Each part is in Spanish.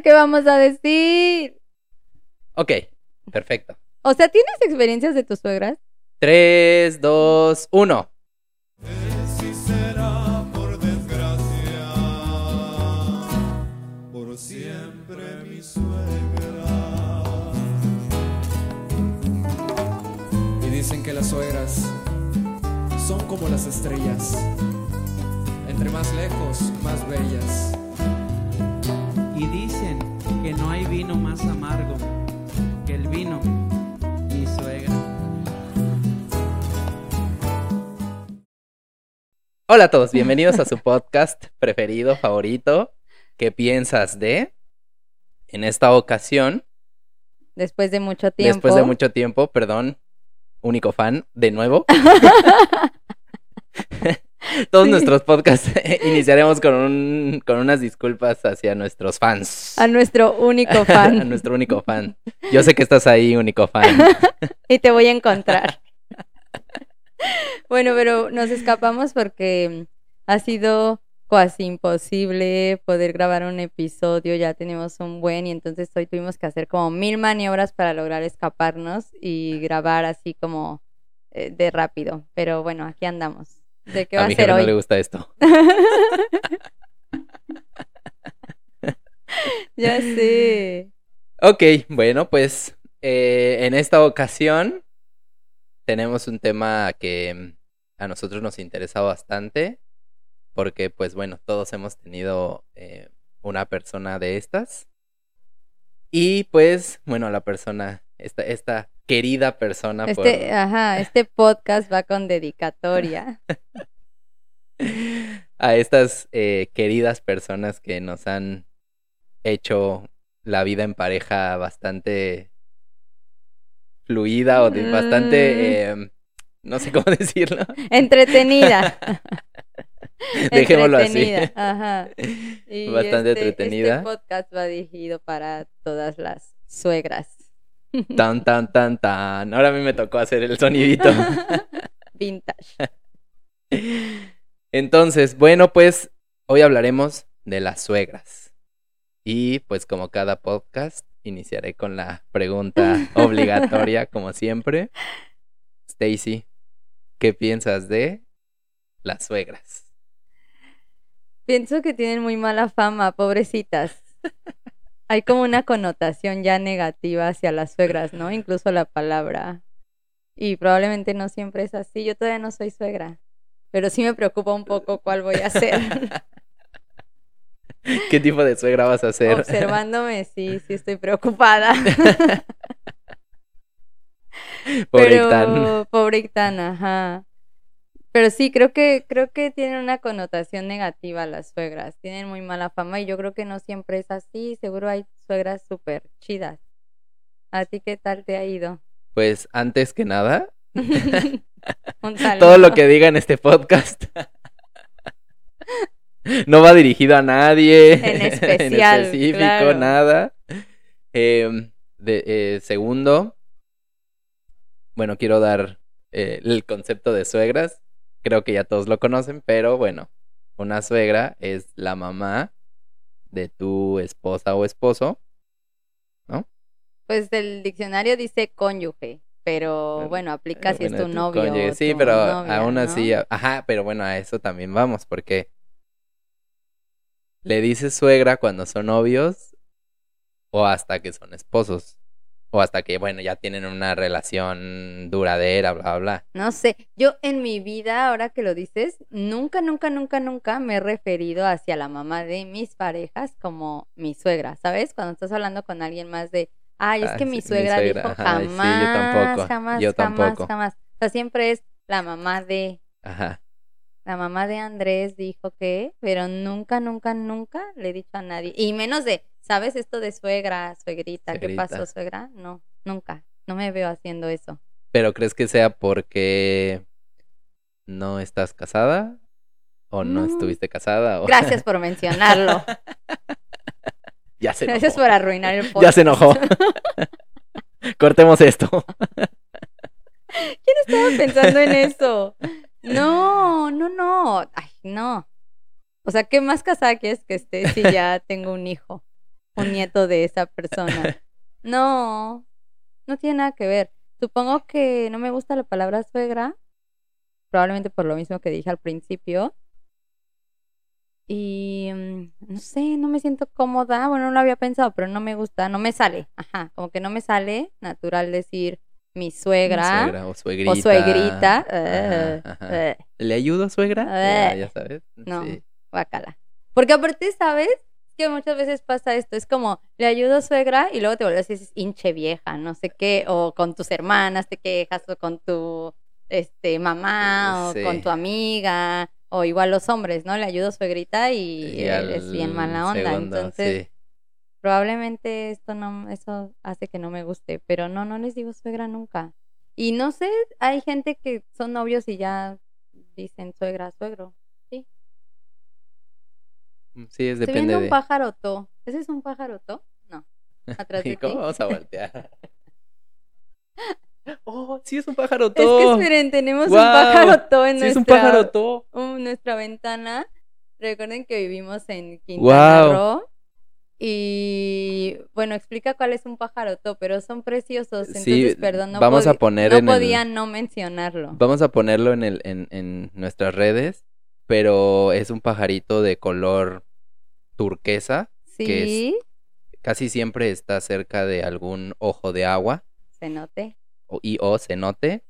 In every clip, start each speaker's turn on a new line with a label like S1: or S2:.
S1: sé qué vamos a decir.
S2: Ok, perfecto.
S1: O sea, ¿tienes experiencias de tus suegras?
S2: 3, 2, 1.
S3: Si será por desgracia, por siempre mi suegra.
S4: Y dicen que las suegras son como las estrellas. Entre más lejos, más bellas.
S5: Y dicen que no hay vino más amargo que el vino, mi suegra.
S2: Hola a todos, bienvenidos a su podcast preferido, favorito. ¿Qué piensas de? En esta ocasión,
S1: Después de mucho tiempo.
S2: después de mucho tiempo, perdón, único fan, de nuevo. Todos
S1: Sí.
S2: nuestros podcasts iniciaremos con, un, con unas disculpas hacia nuestros fans.
S1: A nuestro único
S2: a
S1: fan.
S2: nuestro único fan. Yo sé que estás ahí, único fan.
S1: y te voy a encontrar. bueno, pero nos escapamos porque ha sido casi imposible poder grabar un episodio, ya tenemos un buen y entonces hoy tuvimos que hacer como mil maniobras para lograr escaparnos y grabar así como eh, de rápido. Pero bueno, aquí andamos. ¿De qué va
S2: a
S1: a,
S2: mi
S1: ser
S2: no le gusta esto.
S1: ya sé.
S2: Ok, bueno, pues eh, en esta ocasión tenemos un tema que mm, a nosotros nos interesa bastante porque pues bueno, todos hemos tenido eh, una persona de estas y pues bueno, la persona, esta, esta querida persona por-
S1: Este, ajá, este podcast va con dedicatoria.
S2: a estas eh, queridas personas que nos han hecho la vida en pareja bastante fluida o de
S1: Mm.
S2: bastante, eh, no sé cómo decirlo.
S1: Entretenida.
S2: Dejémoslo así.
S1: Entretenida, Ajá. Y
S2: Bastante
S1: este-
S2: entretenida.
S1: Este podcast va dirigido para todas las suegras.
S2: Tan, tan, tan, tan. Ahora a mí me tocó hacer el sonidito.
S1: Vintage.
S2: Entonces, bueno, pues hoy hablaremos de las suegras. Y pues como cada podcast, iniciaré con la pregunta obligatoria, como siempre. Stacy, ¿qué piensas de las suegras?
S1: Pienso que tienen muy mala fama, pobrecitas. Hay como una connotación ya negativa hacia las suegras, ¿no? Incluso la palabra. Y probablemente no siempre es así. Yo todavía no soy suegra. Pero sí me preocupa un poco cuál voy a hacer.
S2: ¿Qué tipo de suegra vas a ser?
S1: Observándome, sí, sí estoy preocupada.
S2: Pobre
S1: Pero,
S2: Ictán.
S1: pobre Ictán, ajá. Pero sí, creo que, creo que tienen una connotación negativa las suegras. Tienen muy mala fama y yo creo que no siempre es así. Seguro hay suegras súper chidas. ¿A ti qué tal te ha ido?
S2: Pues antes que nada,
S1: Un
S2: todo lo que diga en este podcast no va dirigido a nadie
S1: En especial,
S2: específico,
S1: claro.
S2: nada. Em, de, eh, segundo, bueno, quiero dar eh, el concepto de suegras. Creo que ya todos lo conocen, pero bueno, una suegra es la mamá de tu esposa o esposo.
S1: Pues el diccionario dice cónyuge, pero
S2: Bueno,
S1: bueno, aplica si es tu
S2: tu
S1: novio.
S2: cónyuge, Sí,
S1: tu
S2: pero
S1: novia,
S2: aún
S1: ¿no?
S2: así, ajá, pero bueno, a eso también vamos, porque le dices suegra cuando son novios o hasta que son esposos o hasta que, bueno, ya tienen una relación duradera, bla, bla, bla.
S1: No sé, yo en mi vida, ahora que lo dices, nunca, nunca, nunca, nunca me he referido hacia la mamá de mis parejas como mi suegra, ¿sabes? Cuando estás hablando con alguien más de, ay, es
S2: Ah,
S1: que
S2: sí,
S1: mi
S2: mi
S1: suegra,
S2: suegra,
S1: dijo
S2: ajá, sí, yo
S1: jamás,
S2: tampoco,
S1: jamás,
S2: yo
S1: jamás,
S2: tampoco.
S1: jamás. O sea, siempre es la mamá de,
S2: Ajá.
S1: la mamá de Andrés dijo que, pero nunca, nunca, nunca le he dicho a nadie. Y menos de, ¿sabes esto de suegra, suegrita? ¿Qué pasó, suegra? No, nunca. No me veo haciendo eso.
S2: Pero ¿crees que sea porque no estás casada o no,
S1: No.
S2: estuviste casada? O...
S1: Gracias por mencionarlo.
S2: ya se
S1: Gracias
S2: enojó.
S1: por arruinar el podcast.
S2: Ya se enojó. Cortemos esto.
S1: ¿Quién estaba pensando en eso? No, no, no. Ay, no. O sea, ¿qué más casada quieres que esté si ya tengo un hijo? Un nieto de esa persona. No, no tiene nada que ver. Supongo que no me gusta la palabra suegra, probablemente por lo mismo que dije al principio. Y mm, no sé, no me siento cómoda. Bueno, no lo había pensado, pero no me gusta, no me sale. Ajá, como que no me sale natural decir mi suegra,
S2: Suegra o suegrita.
S1: o suegrita.
S2: Ajá,
S1: eh,
S2: ajá.
S1: eh,
S2: ¿Le ayudo, suegra? Ya,
S1: Eh.
S2: ya sabes.
S1: No.
S2: Sí.
S1: guácala. Porque aparte, ¿sabes? Que muchas veces pasa esto, es como, le ayudo suegra y luego te vuelves y dices, hinche vieja, no sé qué, o con tus hermanas te quejas, o con tu este mamá, o con tu amiga, o igual los hombres, ¿no? Le ayudo suegrita y,
S2: al
S1: bien mala onda.
S2: segundo,
S1: Entonces,
S2: sí.
S1: probablemente esto no, eso hace que no me guste, pero no, no les digo suegra nunca. Y no sé, hay gente que son novios y ya dicen suegra, suegro.
S2: Sí, es depende
S1: viendo
S2: de.
S1: un pájaroto. ¿Ese es un pájaroto? No. Atrás de
S2: ¿Y
S1: ti.
S2: cómo vamos a voltear? oh, sí es un pájaro
S1: Es que esperen, tenemos un
S2: Guau,
S1: pájaroto en
S2: Sí es un
S1: nuestra,
S2: pájaro
S1: un- nuestra ventana. Recuerden que vivimos en Quintana. Roo. Y bueno, explica cuál es un pájaroto, pero son preciosos. Entonces,
S2: Sí,
S1: perdón, no,
S2: vamos a poner
S1: no
S2: en el-
S1: podía no mencionarlo.
S2: Vamos a ponerlo en, el, en, en nuestras redes, pero es un pajarito de color turquesa. que es-
S1: Sí,
S2: Casi siempre está cerca de algún ojo de agua
S1: se note.
S2: o, y o cenote.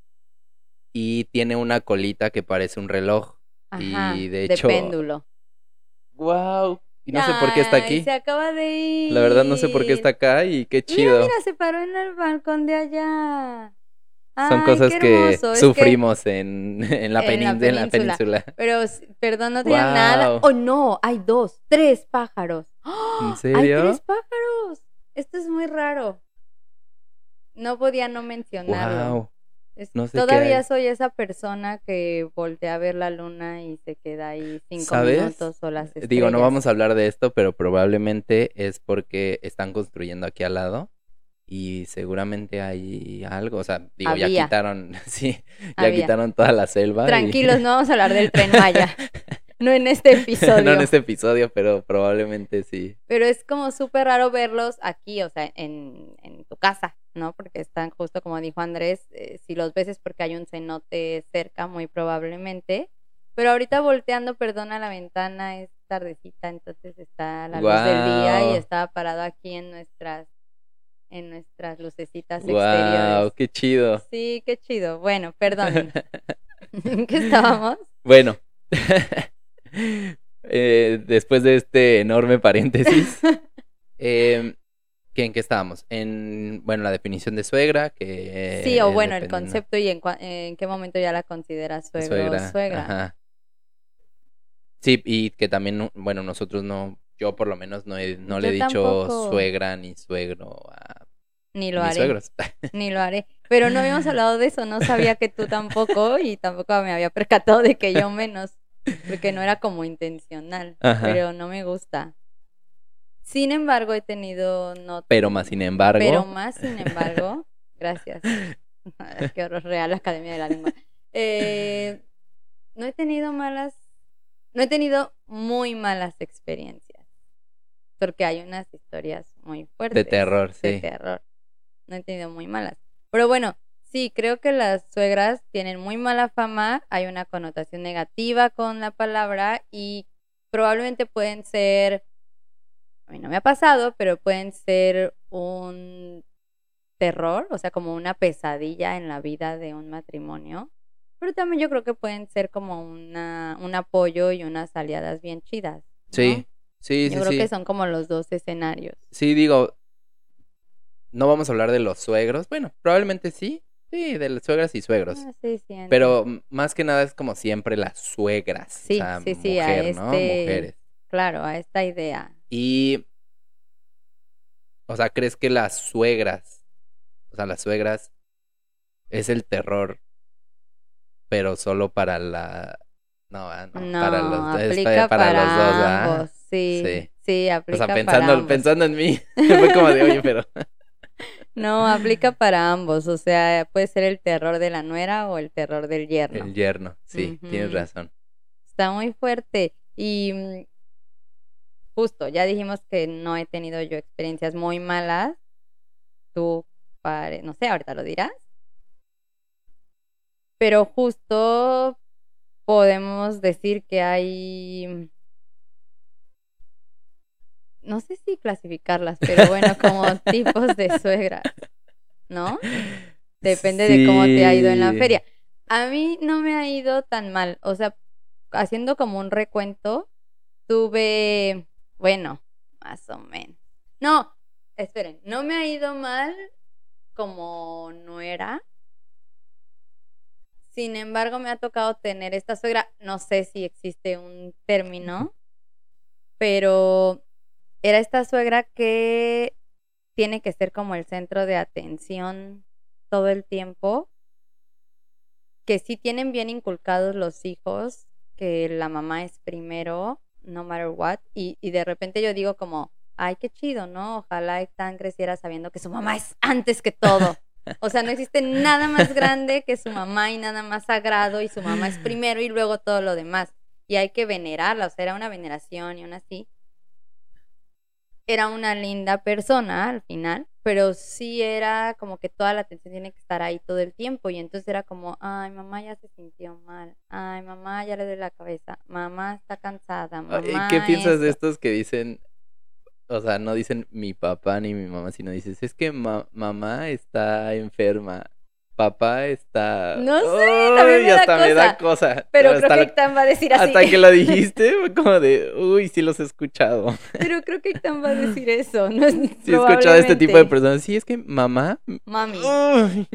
S2: Y tiene una colita que parece un reloj.
S1: Ajá,
S2: Y de hecho-
S1: péndulo.
S2: ¡Wow! Y no sé por qué está aquí.
S1: Se acaba de ir.
S2: La verdad no sé por qué está acá y qué chido.
S1: Mira, mira, se paró en el balcón de allá.
S2: Son
S1: Ay,
S2: cosas que sufrimos en, en, la
S1: En la
S2: penin- en la
S1: península. pero, perdón, no tenía nada. Oh, no, hay dos, tres pájaros. ¡Ah!
S2: serio?
S1: Hay tres pájaros. Esto es muy raro. No podía no mencionarlo.
S2: ¡Wow!
S1: Es-
S2: no sé qué
S1: todavía soy esa persona que voltea a ver la luna y se queda ahí cinco
S2: ¿Sabes?
S1: minutos o las estrellas.
S2: Digo, no vamos a hablar de esto, pero probablemente es porque están construyendo aquí al lado y seguramente hay algo, o sea, digo, ya quitaron, sí, ya
S1: Había.
S2: quitaron toda la selva. y-
S1: Tranquilos, no vamos a hablar del tren Maya. no en este episodio.
S2: no en este episodio, pero probablemente sí.
S1: Pero es como súper raro verlos aquí, o sea, en, en tu casa, ¿no? Porque están justo como dijo Andrés, eh, si los ves es porque hay un cenote cerca, muy probablemente. Pero ahorita volteando, perdona, la ventana es tardecita, entonces está la luz del día y estaba parado aquí en nuestras, en nuestras lucecitas
S2: ¡Wow!
S1: exteriores.
S2: ¡Qué chido!
S1: Sí, qué chido. Bueno, perdón. ¿En qué estábamos?
S2: Bueno, eh, después de este enorme paréntesis, ¿qué- ¿en qué estábamos? En, bueno, la definición de suegra, que...
S1: Sí, o bueno, el concepto y en, en qué momento ya la consideras suegro o suegra.
S2: ajá. Sí, y que también, no- bueno, nosotros no, yo por lo menos no, he- no le he dicho
S1: tampoco.
S2: suegra ni suegro a
S1: Ni lo
S2: mis
S1: haré.
S2: suegros.
S1: Ni lo haré. Pero no habíamos hablado de eso, no sabía que tú tampoco y tampoco me había percatado de que yo menos, porque no era como intencional,
S2: Ajá.
S1: pero no me gusta. Sin embargo, he tenido no
S2: Pero más sin embargo,
S1: pero más sin embargo, gracias. Qué horror real Academia de la Lengua. Eh, no he tenido malas, no he tenido muy malas experiencias, porque hay unas historias muy fuertes
S2: de terror,
S1: de
S2: sí.
S1: terror. No he tenido muy malas. Pero bueno, sí, creo que las suegras tienen muy mala fama, hay una connotación negativa con la palabra y probablemente pueden ser, a mí no me ha pasado, pero pueden ser un terror, o sea, como una pesadilla en la vida de un matrimonio. Pero también yo creo que pueden ser como una, un apoyo y unas aliadas bien chidas. ¿no?
S2: Sí, sí, sí,
S1: Yo creo
S2: sí.
S1: que son como los dos escenarios.
S2: Sí, digo, no vamos a hablar de los suegros. Bueno, probablemente sí. Sí, de las suegras y suegros.
S1: Ah, sí, sí.
S2: Pero más que nada es como siempre las suegras.
S1: Sí,
S2: o sea,
S1: sí, sí, a
S2: mujer, ¿no?
S1: este-
S2: Mujeres.
S1: Claro, a esta idea.
S2: Y, o sea, ¿crees que las suegras, o sea, las suegras es el terror, pero solo para la... No, ah, no,
S1: No,
S2: para los,
S1: aplica
S2: para
S1: para,
S2: los dos,
S1: ambos. Sí,
S2: Sí.
S1: sí,
S2: O
S1: aplica
S2: sea, pensando,
S1: para ambos.
S2: pensando en mí, fue como de, oye, pero...
S1: No, aplica para ambos. O sea, puede ser el terror de la nuera o el terror del yerno.
S2: El yerno, sí, tienes razón.
S1: Está muy fuerte. Y mm, justo, ya dijimos que no he tenido yo experiencias muy malas. Tú, pare- no sé, ahorita lo dirás. Pero justo podemos decir que hay, no sé si clasificarlas, pero bueno, como tipos de suegras, ¿no? Depende de cómo te ha ido en la feria. A mí no me ha ido tan mal, o sea, haciendo como un recuento, tuve, bueno, más o menos. No, esperen, no me ha ido mal como no era. Sin embargo, me ha tocado tener esta suegra, no sé si existe un término, pero era esta suegra que tiene que ser como el centro de atención todo el tiempo, que sí tienen bien inculcados los hijos, que la mamá es primero, no matter what, y, y de repente yo digo como, ay, qué chido, ¿no? Ojalá Tan creciera sabiendo que su mamá es antes que todo. O sea, no existe nada más grande que su mamá y nada más sagrado y su mamá es primero y luego todo lo demás. Y hay que venerarla, o sea, era una veneración y una así. Era una linda persona al final, pero sí era como que toda la atención tiene que estar ahí todo el tiempo. Y entonces era como, ay, mamá ya se sintió mal. Ay, mamá ya le duele la cabeza. Mamá está cansada.
S2: Ay,
S1: Mamá
S2: ¿Qué piensas de
S1: esto".
S2: estos que dicen, o sea, no dicen mi papá ni mi mamá, sino dices, es que ma- mamá está enferma, papá está...
S1: No sé,
S2: Ay,
S1: también me da
S2: hasta me da
S1: cosa. Pero
S2: hasta
S1: creo que Ictan va a decir así.
S2: Hasta que lo dijiste, fue como de, uy, sí los he escuchado.
S1: Pero creo que Ictan va a decir eso. No es
S2: Sí he escuchado a este tipo de personas. Sí, es que mamá...
S1: Mami.
S2: uy.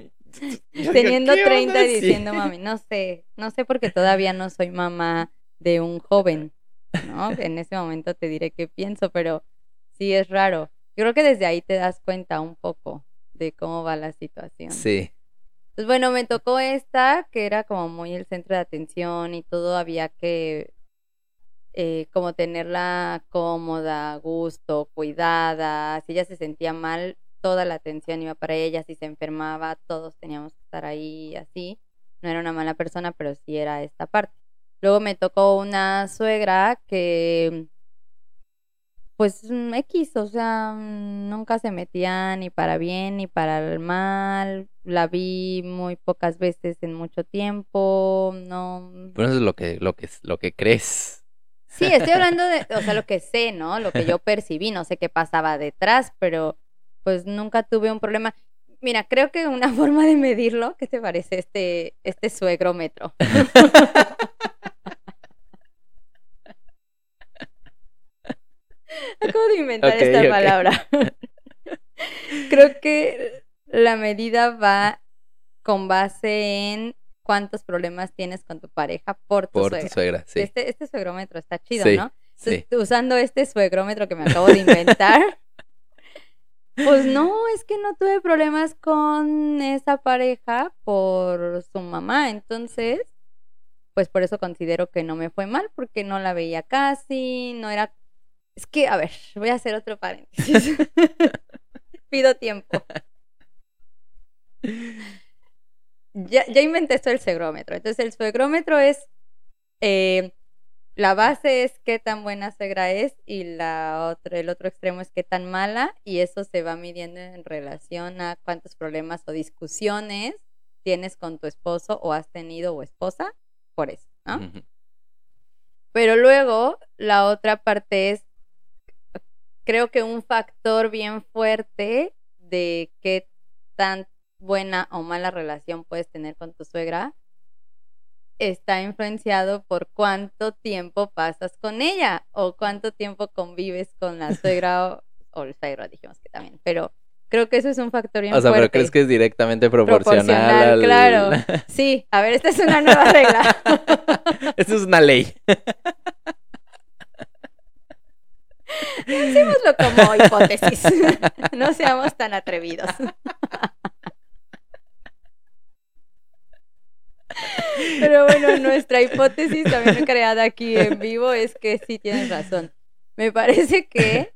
S1: Teniendo
S2: ¿qué
S1: 30
S2: onda?
S1: y diciendo mami. No sé. No sé porque todavía no soy mamá de un joven. ¿No? En ese momento te diré qué pienso, pero sí es raro. Yo creo que desde ahí te das cuenta un poco de cómo va la situación.
S2: Sí.
S1: Pues bueno, me tocó esta, que era como muy el centro de atención y todo había que eh, como tenerla cómoda, gusto, cuidada. Si ella se sentía mal, toda la atención iba para ella. Si se enfermaba, todos teníamos que estar ahí así. No era una mala persona, pero sí era esta parte. Luego me tocó una suegra que pues mm, X, o sea, mm, nunca se metía ni para bien ni para el mal. La vi muy pocas veces en mucho tiempo, no.
S2: Pero eso es lo que, lo que, lo que crees.
S1: Sí, estoy hablando de, o sea, lo que sé, ¿no? Lo que yo percibí, no sé qué pasaba detrás, pero pues nunca tuve un problema. Mira, creo que una forma de medirlo, ¿qué te parece este, este suegrómetro? Acabo de inventar esta palabra. creo que la medida va con base en cuántos problemas tienes con tu pareja por tu
S2: Por
S1: suegra.
S2: tu suegra, sí.
S1: Este, este suegrómetro está chido,
S2: Sí,
S1: ¿no?
S2: Sí.
S1: Usando este suegrómetro que me acabo de inventar, pues no, es que no tuve problemas con esa pareja por su mamá, entonces, pues por eso considero que no me fue mal, porque no la veía casi, no era... Es que, a ver, voy a hacer otro paréntesis. Pido tiempo. Ya, ya inventé esto del suegrómetro. Entonces, el suegrómetro es eh, la base es qué tan buena suegra es y la otro, el otro extremo es qué tan mala y eso se va midiendo en relación a cuántos problemas o discusiones tienes con tu esposo o has tenido o esposa por eso, ¿no? Pero luego la otra parte es, creo que un factor bien fuerte de qué tan buena o mala relación puedes tener con tu suegra está influenciado por cuánto tiempo pasas con ella o cuánto tiempo convives con la suegra o, o el suegro, dijimos que también. Pero creo que eso es un factor bien
S2: O sea, pero
S1: fuerte.
S2: crees que es directamente proporcional,
S1: Proporcional,
S2: al...
S1: claro. Sí, a ver, esta es una nueva regla.
S2: Esto es una ley.
S1: Pensémoslo como hipótesis. no seamos tan atrevidos. Pero bueno, nuestra hipótesis también creada aquí en vivo es que sí tienes razón. Me parece que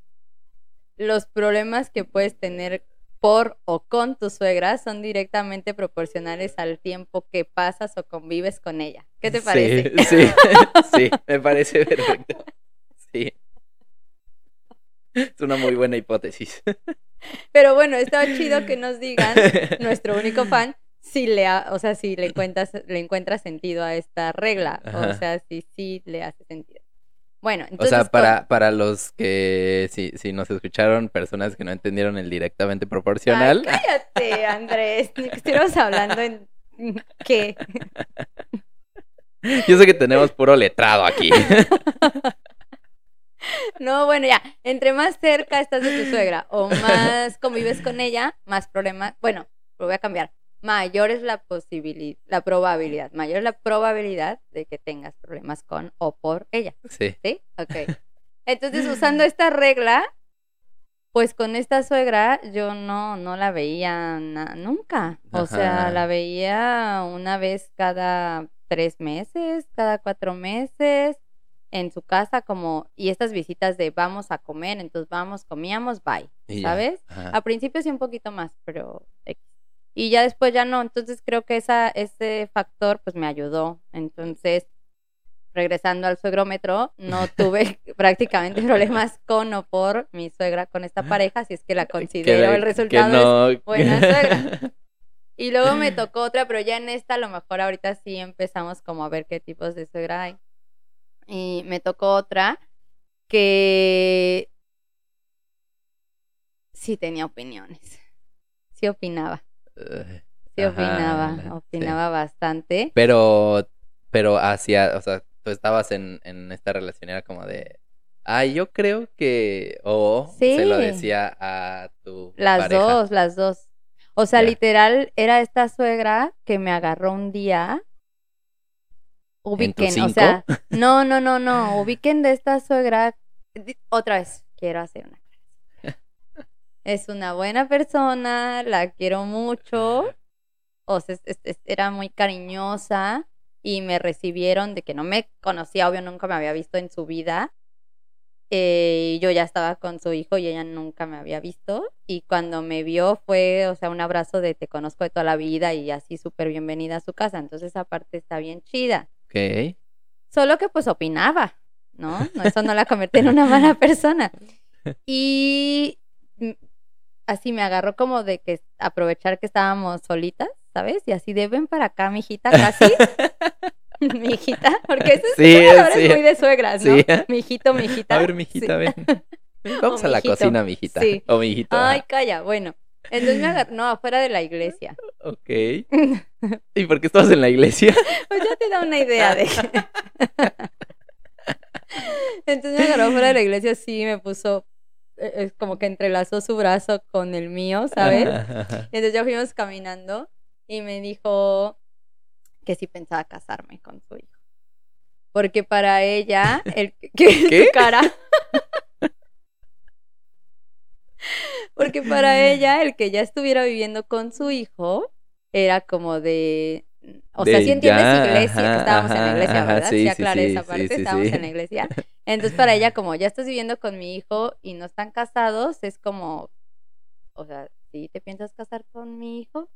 S1: los problemas que puedes tener por o con tu suegra son directamente proporcionales al tiempo que pasas o convives con ella. ¿Qué te parece?
S2: Sí, sí, sí, me parece perfecto. Sí. Es una muy buena hipótesis.
S1: Pero bueno, estaba chido que nos digan, nuestro único fan, si le, ha- o sea, si le encuentras, le encuentra sentido a esta regla. O sea, si sí le hace sentido. Bueno,
S2: O
S1: entonces.
S2: sea,
S1: con-
S2: para, para los que si, si nos escucharon, personas que no entendieron el directamente proporcional,
S1: Ay, cállate, Andrés. Estuviéramos hablando en. ¿Qué?
S2: yo sé que tenemos puro letrado aquí.
S1: No, bueno, ya. Entre más cerca estás de tu suegra o más convives con ella, más problemas. Bueno, lo voy a cambiar. Mayor es la posibilidad, la probabilidad. Mayor es la probabilidad de que tengas problemas con o por ella.
S2: Sí.
S1: ¿Sí? Ok. Entonces, usando esta regla, pues con esta suegra yo no, no la veía nunca. O sea, la veía una vez cada tres meses, cada cuatro meses, en su casa, como, y estas visitas de vamos a comer, entonces vamos, comíamos, bye.
S2: Y.
S1: ¿Sabes? A principio sí un poquito más, pero. Y ya después ya no, entonces creo que esa, ese factor pues me ayudó. Entonces, regresando al suegrómetro, no tuve prácticamente problemas con o por mi suegra con esta pareja, si es que la considero
S2: Que-
S1: el resultado. es
S2: no-
S1: buena suegra. Y luego me tocó otra, pero ya en esta a lo mejor ahorita sí empezamos como a ver qué tipos de suegra hay. Y me tocó otra que sí tenía opiniones. Sí opinaba.
S2: Eh,
S1: Sí
S2: Ajá,
S1: opinaba.
S2: sí.
S1: Opinaba bastante.
S2: Pero, pero hacia, o sea, tú estabas en, en esta relación, era como de, ay, yo creo que, o se lo decía a tu
S1: Las
S2: pareja.
S1: dos, las dos. O sea, literal, era esta suegra que me agarró un día. Ubiquen, o sea, no, no, no, no. Ubiquen de esta suegra. Otra vez, quiero hacer una. Es una buena persona, la quiero mucho. O sea, es- es- es- era muy cariñosa y me recibieron de que no me conocía, obvio, nunca me había visto en su vida. Eh, y yo ya estaba con su hijo y ella nunca me había visto. Y cuando me vio fue, o sea, un abrazo de te conozco de toda la vida y así súper bienvenida a su casa. Entonces esa parte está bien chida.
S2: Ok.
S1: Solo que pues opinaba, ¿no? no eso no la convierte en una mala persona. Y así me agarró como de que aprovechar que estábamos solitas, ¿sabes? Y así de ven para acá, mijita, casi. mijita, porque eso es,
S2: Sí,
S1: es muy de suegras, ¿no?
S2: Sí.
S1: Mijito, mijita.
S2: A ver, mijita, ven. Vamos
S1: O
S2: a la cocina, mijita.
S1: Sí.
S2: O mijito.
S1: Ay,
S2: ajá.
S1: calla, bueno. Entonces me agarró, no, afuera de la iglesia.
S2: Ok. ¿Y por qué estabas en la iglesia?
S1: Pues ya te da una idea de Entonces me agarró fuera de la iglesia, sí, me puso, eh, es como que entrelazó su brazo con el mío, ¿sabes? Y entonces ya fuimos caminando y me dijo que sí pensaba casarme con su hijo. Porque para ella, el que,
S2: ¿Qué?
S1: tu cara. Porque para ella, el que ya estuviera viviendo con su hijo era como de. O sea, si entiendes
S2: ya,
S1: iglesia, que
S2: ajá,
S1: estábamos en la iglesia, ¿verdad?
S2: sí,
S1: Sí, aclaré
S2: sí,
S1: esa parte, estábamos en la iglesia. Entonces, para ella, como ya estás viviendo con mi hijo y no están casados, es como, o sea, ¿sí te piensas casar con mi hijo?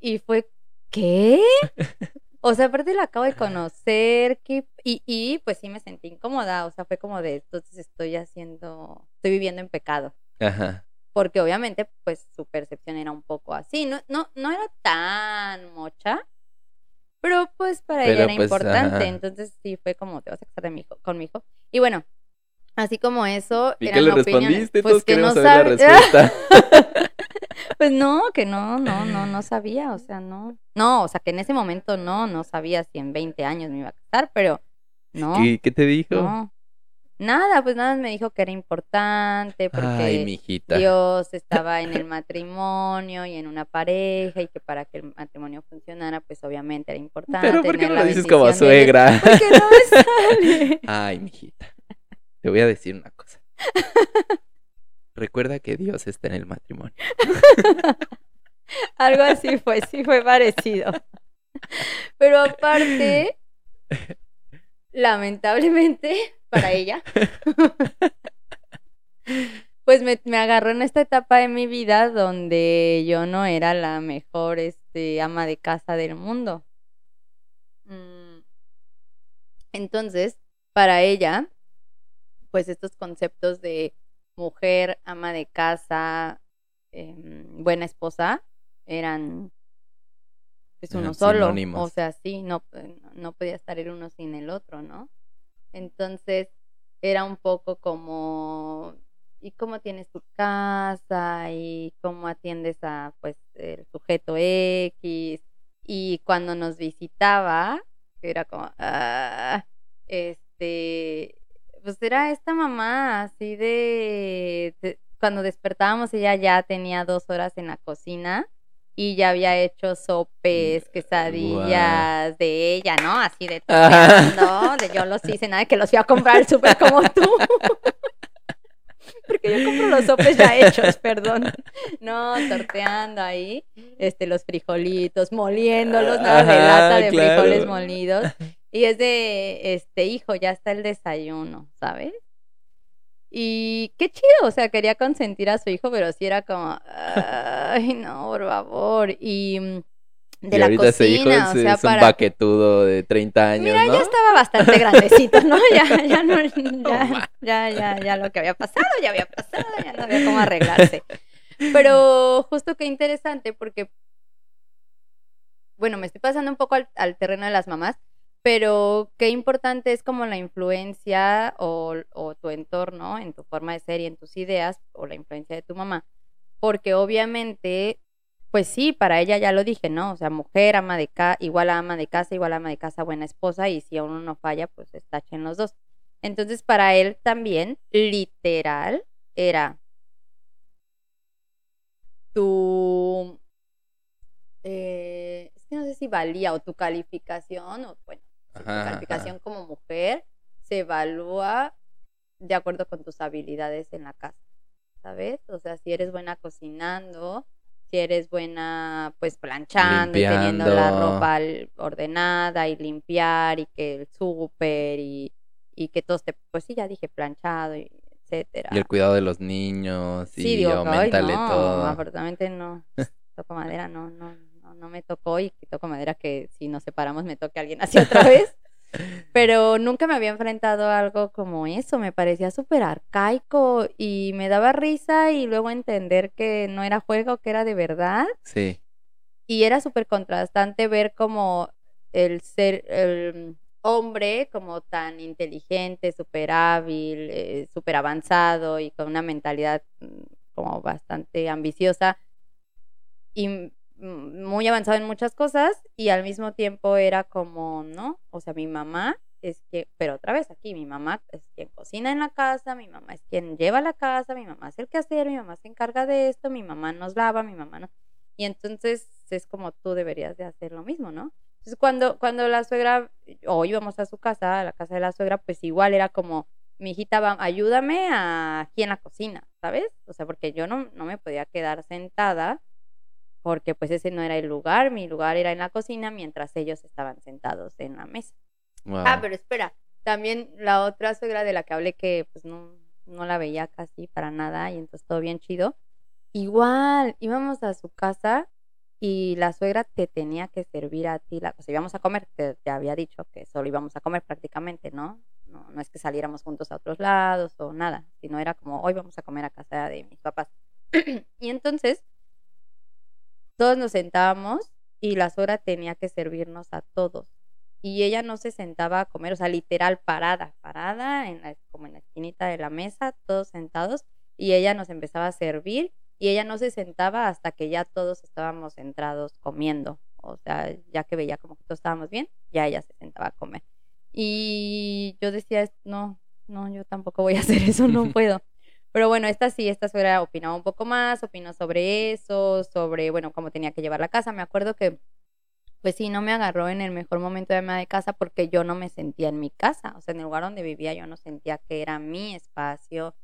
S1: Y fue, ¿qué? O sea, aparte la acabo de conocer. Y, y pues sí me sentí incómoda, o sea, fue como de, entonces estoy haciendo, estoy viviendo en pecado.
S2: Ajá.
S1: Porque obviamente, pues su percepción era un poco así, no, no, no era tan mocha, pero pues para ella era
S2: pues,
S1: importante.
S2: ajá.
S1: Entonces sí fue como, te vas a casar de mi hijo, con mi hijo. Y bueno, así como eso.
S2: ¿Y qué le respondiste?
S1: Pues
S2: Todos
S1: que no
S2: saber la respuesta.
S1: Pues no, que no, no, no, no sabía, o sea, no. No, o sea, que en ese momento no, no sabía si en 20 años me iba a casar, pero no,
S2: ¿Qué, qué te dijo?
S1: no. Nada, pues nada, me dijo que era importante porque
S2: Ay.
S1: Dios estaba en el matrimonio y en una pareja y que para que el matrimonio funcionara, pues obviamente era importante.
S2: Pero ¿por qué no lo dices como suegra?
S1: Porque no me sale.
S2: Ay, mijita. Te voy a decir una cosa. Recuerda que Dios está en el matrimonio.
S1: Algo así fue, sí fue parecido. Pero aparte, lamentablemente para ella, pues me, me agarró en esta etapa de mi vida donde yo no era la mejor este, ama de casa del mundo. Mm, Entonces, para ella, pues estos conceptos de mujer, ama de casa, em, buena esposa, eran pues uno solo.
S2: sinónimos.
S1: O sea, sí, no, no podía estar el uno sin el otro, ¿no? Entonces era un poco como, ¿y cómo tienes tu casa? ¿Y cómo atiendes a, pues, el sujeto X? Y cuando nos visitaba, era como, ah, este, pues era esta mamá así de, de- cuando despertábamos ella ya tenía dos horas en la cocina y ya había hecho sopes, quesadillas de ella, ¿no? Así de torteando, de yo los hice, nada de que los fui a comprar súper como tú. Porque yo compro los sopes ya hechos, perdón. No, torteando ahí, este, los frijolitos, moliéndolos, nada de
S2: Ajá,
S1: lata de
S2: claro.
S1: frijoles molidos. Y es de, este, hijo, ya está el desayuno, ¿sabes? Y qué chido, o sea, quería consentir a su hijo, pero sí era como, ay, no, por favor. Y mm, de
S2: y
S1: la
S2: ahorita ese hijo
S1: cocina,
S2: es,
S1: o sea,
S2: es un
S1: para...
S2: baquetudo de 30 años,
S1: Mira,
S2: ¿no?
S1: ya estaba bastante grandecito, ¿no? Ya, ya no, ya, ya, ya, ya lo que había pasado, ya había pasado, ya no había cómo arreglarse. Pero justo qué interesante porque, bueno, me estoy pasando un poco al, al terreno de las mamás, pero qué importante es como la influencia o, tu entorno en tu forma de ser y en tus ideas o la influencia de tu mamá. Porque obviamente, pues sí, para ella ya lo dije, ¿no? O sea, mujer, ama de casa, igual a ama de casa, igual ama de casa, buena esposa, y si a uno no falla, pues estachen los dos. Entonces, para él también, literal, era tu eh, es que no sé si valía o tu calificación o bueno tu calificación como mujer se evalúa de acuerdo con tus habilidades en la casa sabes o sea si eres buena cocinando si eres buena pues planchando y teniendo la ropa ordenada y limpiar y que el súper y, y que todos te pues sí ya dije planchado y etcétera.
S2: Y el cuidado de los niños, y
S1: Sí, digo,
S2: aumentale
S1: no,
S2: todo.
S1: afortunadamente no, toco madera, no, no, no, me tocó y que toco madera que si nos separamos me toque alguien así otra vez. Pero nunca me había enfrentado a algo como eso, me parecía súper arcaico y me daba risa y luego entender que no era juego, que era de verdad.
S2: Sí,
S1: Y era súper contrastante ver como el ser, el hombre como tan inteligente, súper hábil, eh, súper avanzado y con una mentalidad mm, como bastante ambiciosa y muy avanzado en muchas cosas y al mismo tiempo era como, ¿no? O sea, mi mamá es que, pero otra vez aquí, mi mamá es quien cocina en la casa, mi mamá es quien lleva la casa, mi mamá hace el quehacer, mi mamá se encarga de esto, mi mamá nos lava, mi mamá no. Y entonces es como tú deberías de hacer lo mismo, ¿no? Entonces cuando, cuando la suegra, o íbamos a su casa, a la casa de la suegra, pues igual era como, mi hijita, ayúdame a- aquí en la cocina, ¿sabes? O sea, porque yo no, no me podía quedar sentada porque pues ese no era el lugar, mi lugar era en la cocina mientras ellos estaban sentados en la mesa.
S2: wow.
S1: Ah, pero espera, también la otra suegra de la que hablé que pues no, no la veía casi para nada y entonces todo bien chido. Igual, íbamos a su casa y la suegra te tenía que servir a ti, la, o sea, íbamos a comer, te, te había dicho que solo íbamos a comer prácticamente, ¿no? ¿no? No es que saliéramos juntos a otros lados o nada, sino era como hoy vamos a comer a casa de mis papás. y entonces todos nos sentábamos y la suegra tenía que servirnos a todos y ella no se sentaba a comer, o sea, literal parada, parada en la, como en la esquinita de la mesa, todos sentados, y ella nos empezaba a servir y ella no se sentaba hasta que ya todos estábamos centrados comiendo, o sea, ya que veía como que todos estábamos bien, ya ella se sentaba a comer. Y yo decía, no, no, yo tampoco voy a hacer eso, no puedo. Pero bueno, esta sí, esta suegra opinaba un poco más, opinó sobre eso, sobre, bueno, cómo tenía que llevar la casa. Me acuerdo que pues sí, no me agarró en el mejor momento de de casa porque yo no me sentía en mi casa. O sea, en el lugar donde vivía yo no sentía que era mi espacio,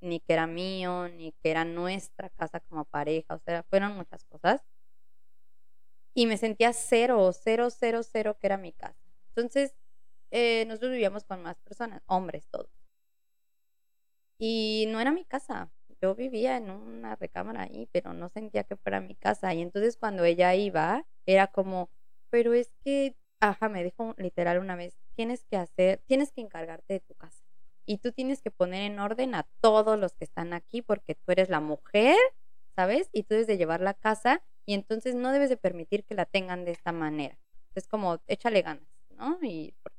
S1: ni que era mío, ni que era nuestra casa como pareja. O sea, fueron muchas cosas. Y me sentía cero, cero, cero, cero que era mi casa. Entonces, eh, nosotros vivíamos con más personas, hombres todos. Y no era mi casa. Yo vivía en una recámara ahí, pero no sentía que fuera mi casa. Y entonces cuando ella iba, era como, pero es que, ajá, me dijo literal una vez, tienes que hacer, tienes que encargarte de tu casa. y tú tienes que poner en orden a todos los que están aquí porque tú eres la mujer, ¿sabes? Y tú debes de llevar la casa y entonces no debes de permitir que la tengan de esta manera. Es como, échale ganas, ¿no? Y pues,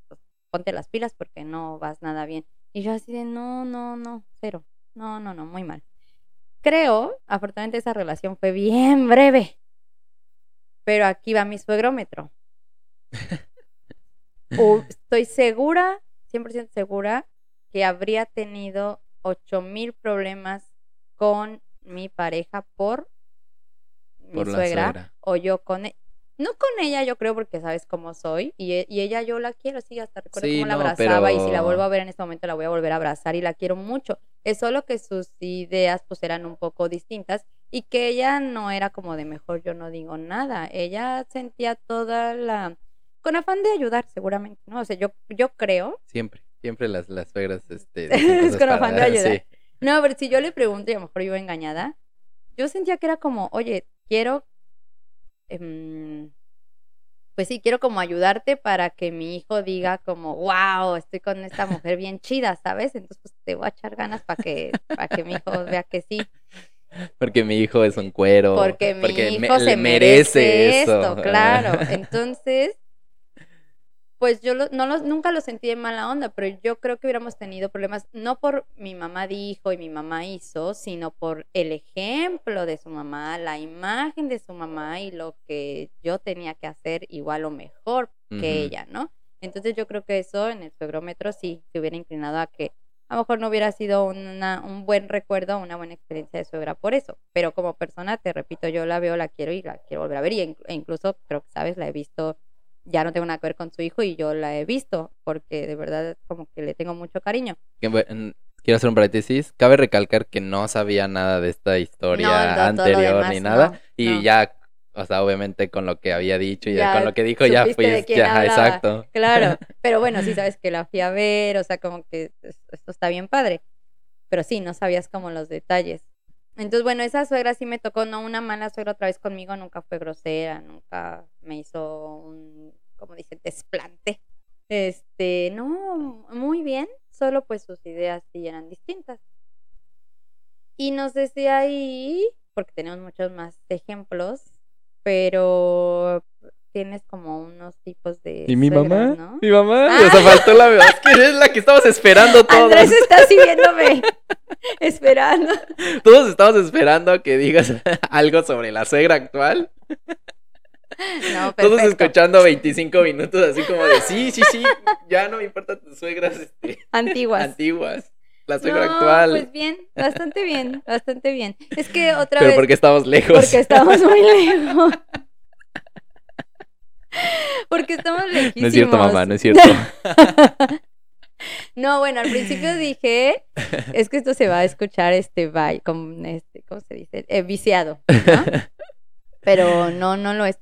S1: ponte las pilas porque no vas nada bien. Y yo así de, no, no, no, cero. No, no, no, muy mal. Creo, afortunadamente esa relación fue bien breve. Pero aquí va mi suegrómetro. Estoy segura, 100% segura, que habría tenido 8000 problemas con mi pareja por mi
S2: Por la
S1: suegra,
S2: suegra.
S1: o yo con e- no con ella yo creo porque sabes cómo soy y, e- y ella yo la quiero sí hasta recuerdo
S2: Sí,
S1: cómo la
S2: no,
S1: abrazaba y si la vuelvo a ver en este momento la voy a volver a abrazar y la quiero mucho es solo que sus ideas pues eran un poco distintas y que ella no era como de mejor yo no digo nada ella sentía toda la con afán de ayudar seguramente no o sea yo yo creo
S2: Siempre, siempre las, las suegras, este...
S1: Es con
S2: para-
S1: afán de ayudar.
S2: sí.
S1: No, pero si yo le pregunto y a lo mejor yo engañada, yo sentía que era como, oye, quiero, em, pues sí, quiero como ayudarte para que mi hijo diga como, wow, estoy con esta mujer bien chida, ¿sabes? Entonces, pues te voy a echar ganas para que, para que mi hijo vea que sí,
S2: Porque mi hijo es un cuero.
S1: porque mi
S2: me-
S1: hijo
S2: le
S1: se merece
S2: eso.
S1: esto, claro. Entonces, pues yo lo- no los, nunca lo sentí de mala onda, pero yo creo que hubiéramos tenido problemas, no por mi mamá dijo y mi mamá hizo, sino por el ejemplo de su mamá, la imagen de su mamá y lo que yo tenía que hacer igual o mejor que ella, ¿no? Entonces yo creo que eso en el suegrómetro sí se hubiera inclinado a que a lo mejor no hubiera sido una- un buen recuerdo, una buena experiencia de suegra por eso. Pero como persona, te repito, yo la veo, la quiero y la quiero volver a ver. Y e incluso, creo que sabes, la he visto, ya no tengo nada que ver con su hijo y yo la he visto porque de verdad como que le tengo mucho cariño.
S2: Quiero hacer un paréntesis. Cabe recalcar que no sabía nada de esta historia
S1: No, no,
S2: anterior
S1: demás,
S2: ni nada.
S1: no,
S2: y ya, o sea, obviamente con lo que había dicho y ya con lo que dijo, ya
S1: supiste
S2: fui.
S1: de quién
S2: ya,
S1: hablaba.
S2: exacto.
S1: Claro, pero bueno, sí sabes que la fui a ver, o sea, como que es- esto está bien padre. Pero sí, no sabías como los detalles. Entonces, bueno, esa suegra sí me tocó, no una mala suegra otra vez conmigo, nunca fue grosera, nunca me hizo un, como dicen, desplante. Este, no, muy bien, solo pues sus ideas sí eran distintas. Y no sé si ahí, porque tenemos muchos más ejemplos, pero tienes como unos tipos de
S2: ¿Y mi
S1: suegras,
S2: mamá?
S1: ¿no?
S2: Mi mamá.
S1: Ah.
S2: O sea, faltó la Es que es la que estamos esperando todos.
S1: Andrés está así viéndome, esperando.
S2: Todos estamos esperando a que digas algo sobre la suegra actual.
S1: No,
S2: Todos escuchando 25 minutos así como de sí, sí, sí, ya no me importan tus suegras este,
S1: Antiguas.
S2: antiguas. La suegra
S1: no,
S2: actual.
S1: pues bien, bastante bien, bastante bien. Es que otra
S2: Pero
S1: vez,
S2: porque estamos lejos.
S1: porque estamos muy lejos. Porque estamos lejísimos.
S2: No es cierto, mamá, no es cierto.
S1: No, bueno, al principio dije, es que esto se va a escuchar este, bye, como este, ¿cómo se dice? Eh, viciado, ¿no? Pero no, no lo es.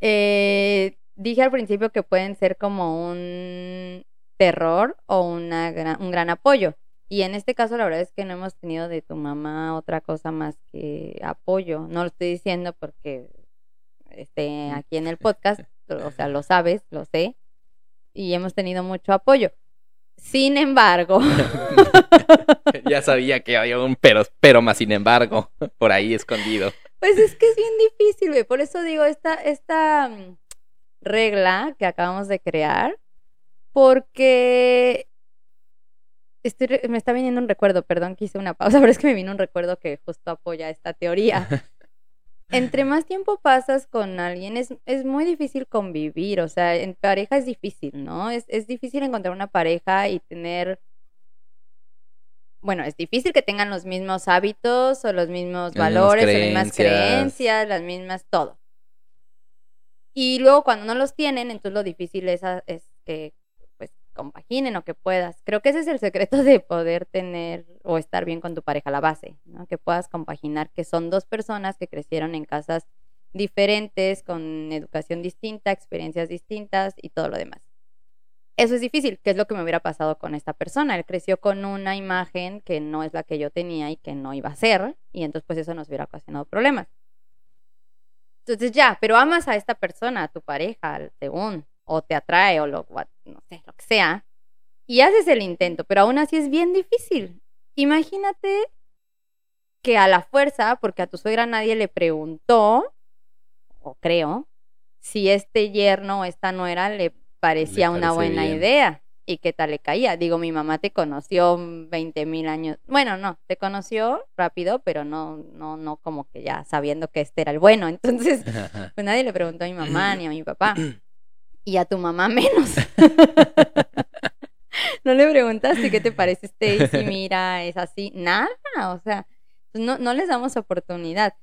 S1: Eh, dije al principio que pueden ser como un terror o una gran- un gran apoyo. Y en este caso la verdad es que no hemos tenido de tu mamá otra cosa más que apoyo. No lo estoy diciendo porque esté aquí en el podcast, o sea, lo sabes, lo sé, y hemos tenido mucho apoyo. Sin embargo,
S2: ya sabía que había un pero, pero más sin embargo, por ahí escondido.
S1: Pues es que es bien difícil, güey. Por eso digo esta, esta mm, regla que acabamos de crear, porque estoy me está viniendo un recuerdo, perdón que hice una pausa, pero es que me vino un recuerdo que justo apoya esta teoría. Entre más tiempo pasas con alguien, es, es muy difícil convivir, o sea, en pareja es difícil, ¿no? Es, es difícil encontrar una pareja y tener bueno, es difícil que tengan los mismos hábitos o los mismos
S2: Las
S1: valores, las mismas
S2: creencias.
S1: las mismas todo. Y luego cuando no los tienen, entonces lo difícil es, es que compaginen o que puedas. Creo que ese es el secreto de poder tener o estar bien con tu pareja, la base, ¿no? Que puedas compaginar, que son dos personas que crecieron en casas diferentes, con educación distinta, experiencias distintas y todo lo demás. Eso es difícil, que es lo que me hubiera pasado con esta persona. Él creció con una imagen que no es la que yo tenía y que no iba a ser, y entonces pues eso nos hubiera ocasionado problemas. Entonces ya, pero amas a esta persona, a tu pareja, según, o te atrae, o lo, no sé, lo que sea, y haces el intento, pero aún así es bien difícil. Imagínate que a la fuerza, porque a tu suegra nadie le preguntó, o creo, si este yerno o esta nuera le parecía una buena
S2: bien.
S1: idea y qué tal le caía. Digo, mi mamá te conoció 20 mil años. Bueno, no, te conoció rápido, pero no, no, no como que ya sabiendo que este era el bueno. Entonces, pues nadie le preguntó a mi mamá ni a mi papá. Y a tu mamá menos. no le preguntaste qué te parece este si mira, es así. Nada, o sea, pues no, no les damos oportunidad.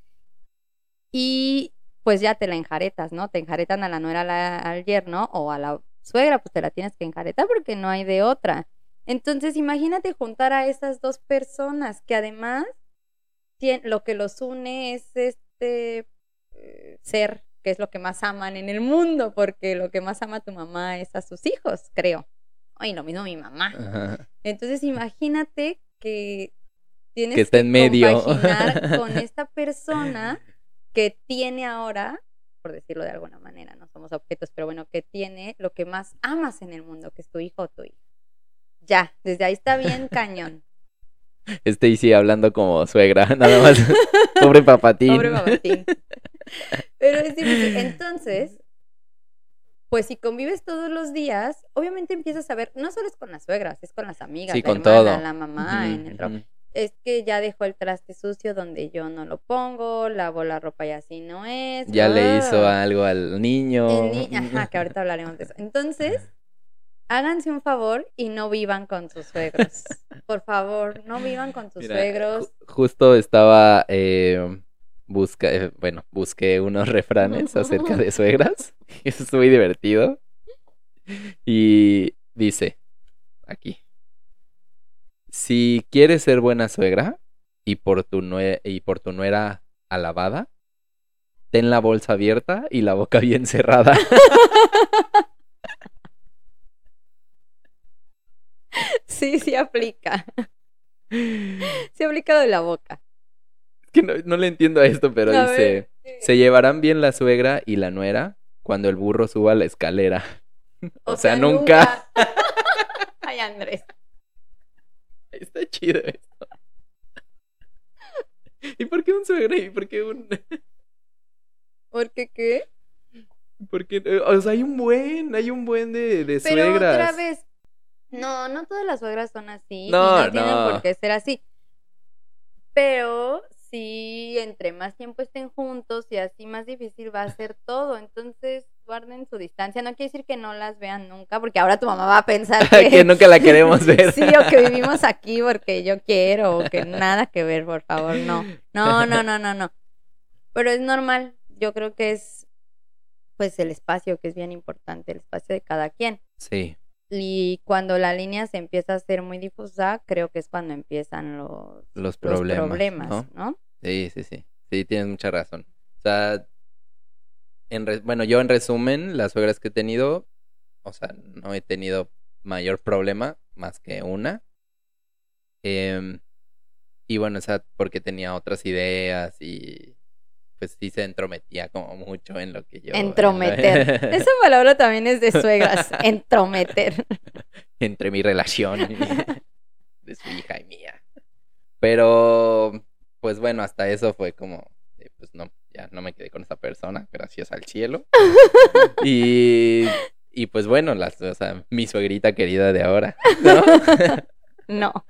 S1: Y pues ya te la enjaretas, ¿no? Te enjaretan a la nuera, la- al yerno o a la suegra, pues te la tienes que enjaretar porque no hay de otra. Entonces, imagínate juntar a esas dos personas que además lo que los une es este eh, ser que es lo que más aman en el mundo, porque lo que más ama tu mamá es a sus hijos, creo. Ay, lo mismo mi mamá.
S2: Ajá.
S1: Entonces, imagínate que tienes
S2: Que está en medio.
S1: compaginar con esta persona que tiene ahora, por decirlo de alguna manera, no somos objetos, pero bueno, que tiene lo que más amas en el mundo, que es tu hijo o tu hija. Ya, desde ahí está bien cañón.
S2: Este y sí hablando como suegra, nada más. Pobre papatín.
S1: Pobre babatín. Pero es difícil. Entonces, pues si convives todos los días, obviamente empiezas a ver, no solo es con las suegras, es con las amigas,
S2: Sí,
S1: la
S2: con
S1: hermana,
S2: todo.
S1: la mamá,
S2: Ujú,
S1: en el trabajo.
S2: ujú.
S1: Es que ya dejó el traste sucio donde yo no lo pongo, lavo la ropa y así no es.
S2: Ya le hizo
S1: ah.
S2: algo al niño.
S1: Ni- Ajá, que ahorita hablaremos de eso. Entonces, háganse un favor y no vivan con sus suegros. Por favor, no vivan con sus
S2: Mira,
S1: suegros.
S2: ju- justo estaba eh, busca, eh, bueno, busqué unos refranes acerca de suegras. Eso es muy divertido. Y dice aquí. Si quieres ser buena suegra y por tu nue- y por tu nuera alabada, ten la bolsa abierta y la boca bien cerrada.
S1: Sí, sí aplica. Sí aplica de la boca.
S2: Que no, no le entiendo a esto, pero
S1: A
S2: dice,
S1: ver.
S2: se llevarán bien la suegra y la nuera cuando el burro suba la escalera. O, sea, nunca.
S1: Ay, Andrés.
S2: Está chido esto. ¿Y por qué un suegro y por qué un...?
S1: ¿Por qué qué?
S2: por qué- O sea, hay un buen, hay un buen de, de
S1: Pero
S2: suegras.
S1: otra vez, no, no todas las suegras son así. y
S2: No,
S1: no, tienen
S2: no.
S1: por qué ser así. Pero sí, entre más tiempo estén juntos y así más difícil va a ser todo. Entonces, guarden su distancia. No quiere decir que no las vean nunca, porque ahora tu mamá va a pensar que,
S2: que nunca la queremos ver.
S1: sí, o que vivimos aquí porque yo quiero, o que nada que ver, por favor, no. No, no, no, no, no. Pero es normal. Yo creo que es, pues, el espacio que es bien importante, el espacio de cada quien.
S2: Sí,
S1: Y cuando la línea se empieza a hacer muy difusa, creo que es cuando empiezan los,
S2: los
S1: los
S2: problemas. ¿no? Sí, sí, sí. Sí, tienes mucha razón. O sea, en re- bueno, yo en resumen, las suegras que he tenido, o sea, no he tenido mayor problema más que una. Em, y bueno, o sea, porque tenía otras ideas y pues sí se entrometía como mucho en lo que yo... en lo-
S1: Entrometer. Esa palabra también es de suegras, entrometer.
S2: entre mi relación y- de su hija y mía. Pero, pues bueno, hasta eso fue como, eh, pues no, ya no me quedé con esa persona, gracias al cielo. Y, y pues bueno, las, o sea, mi suegrita querida de ahora. ¿no?
S1: No.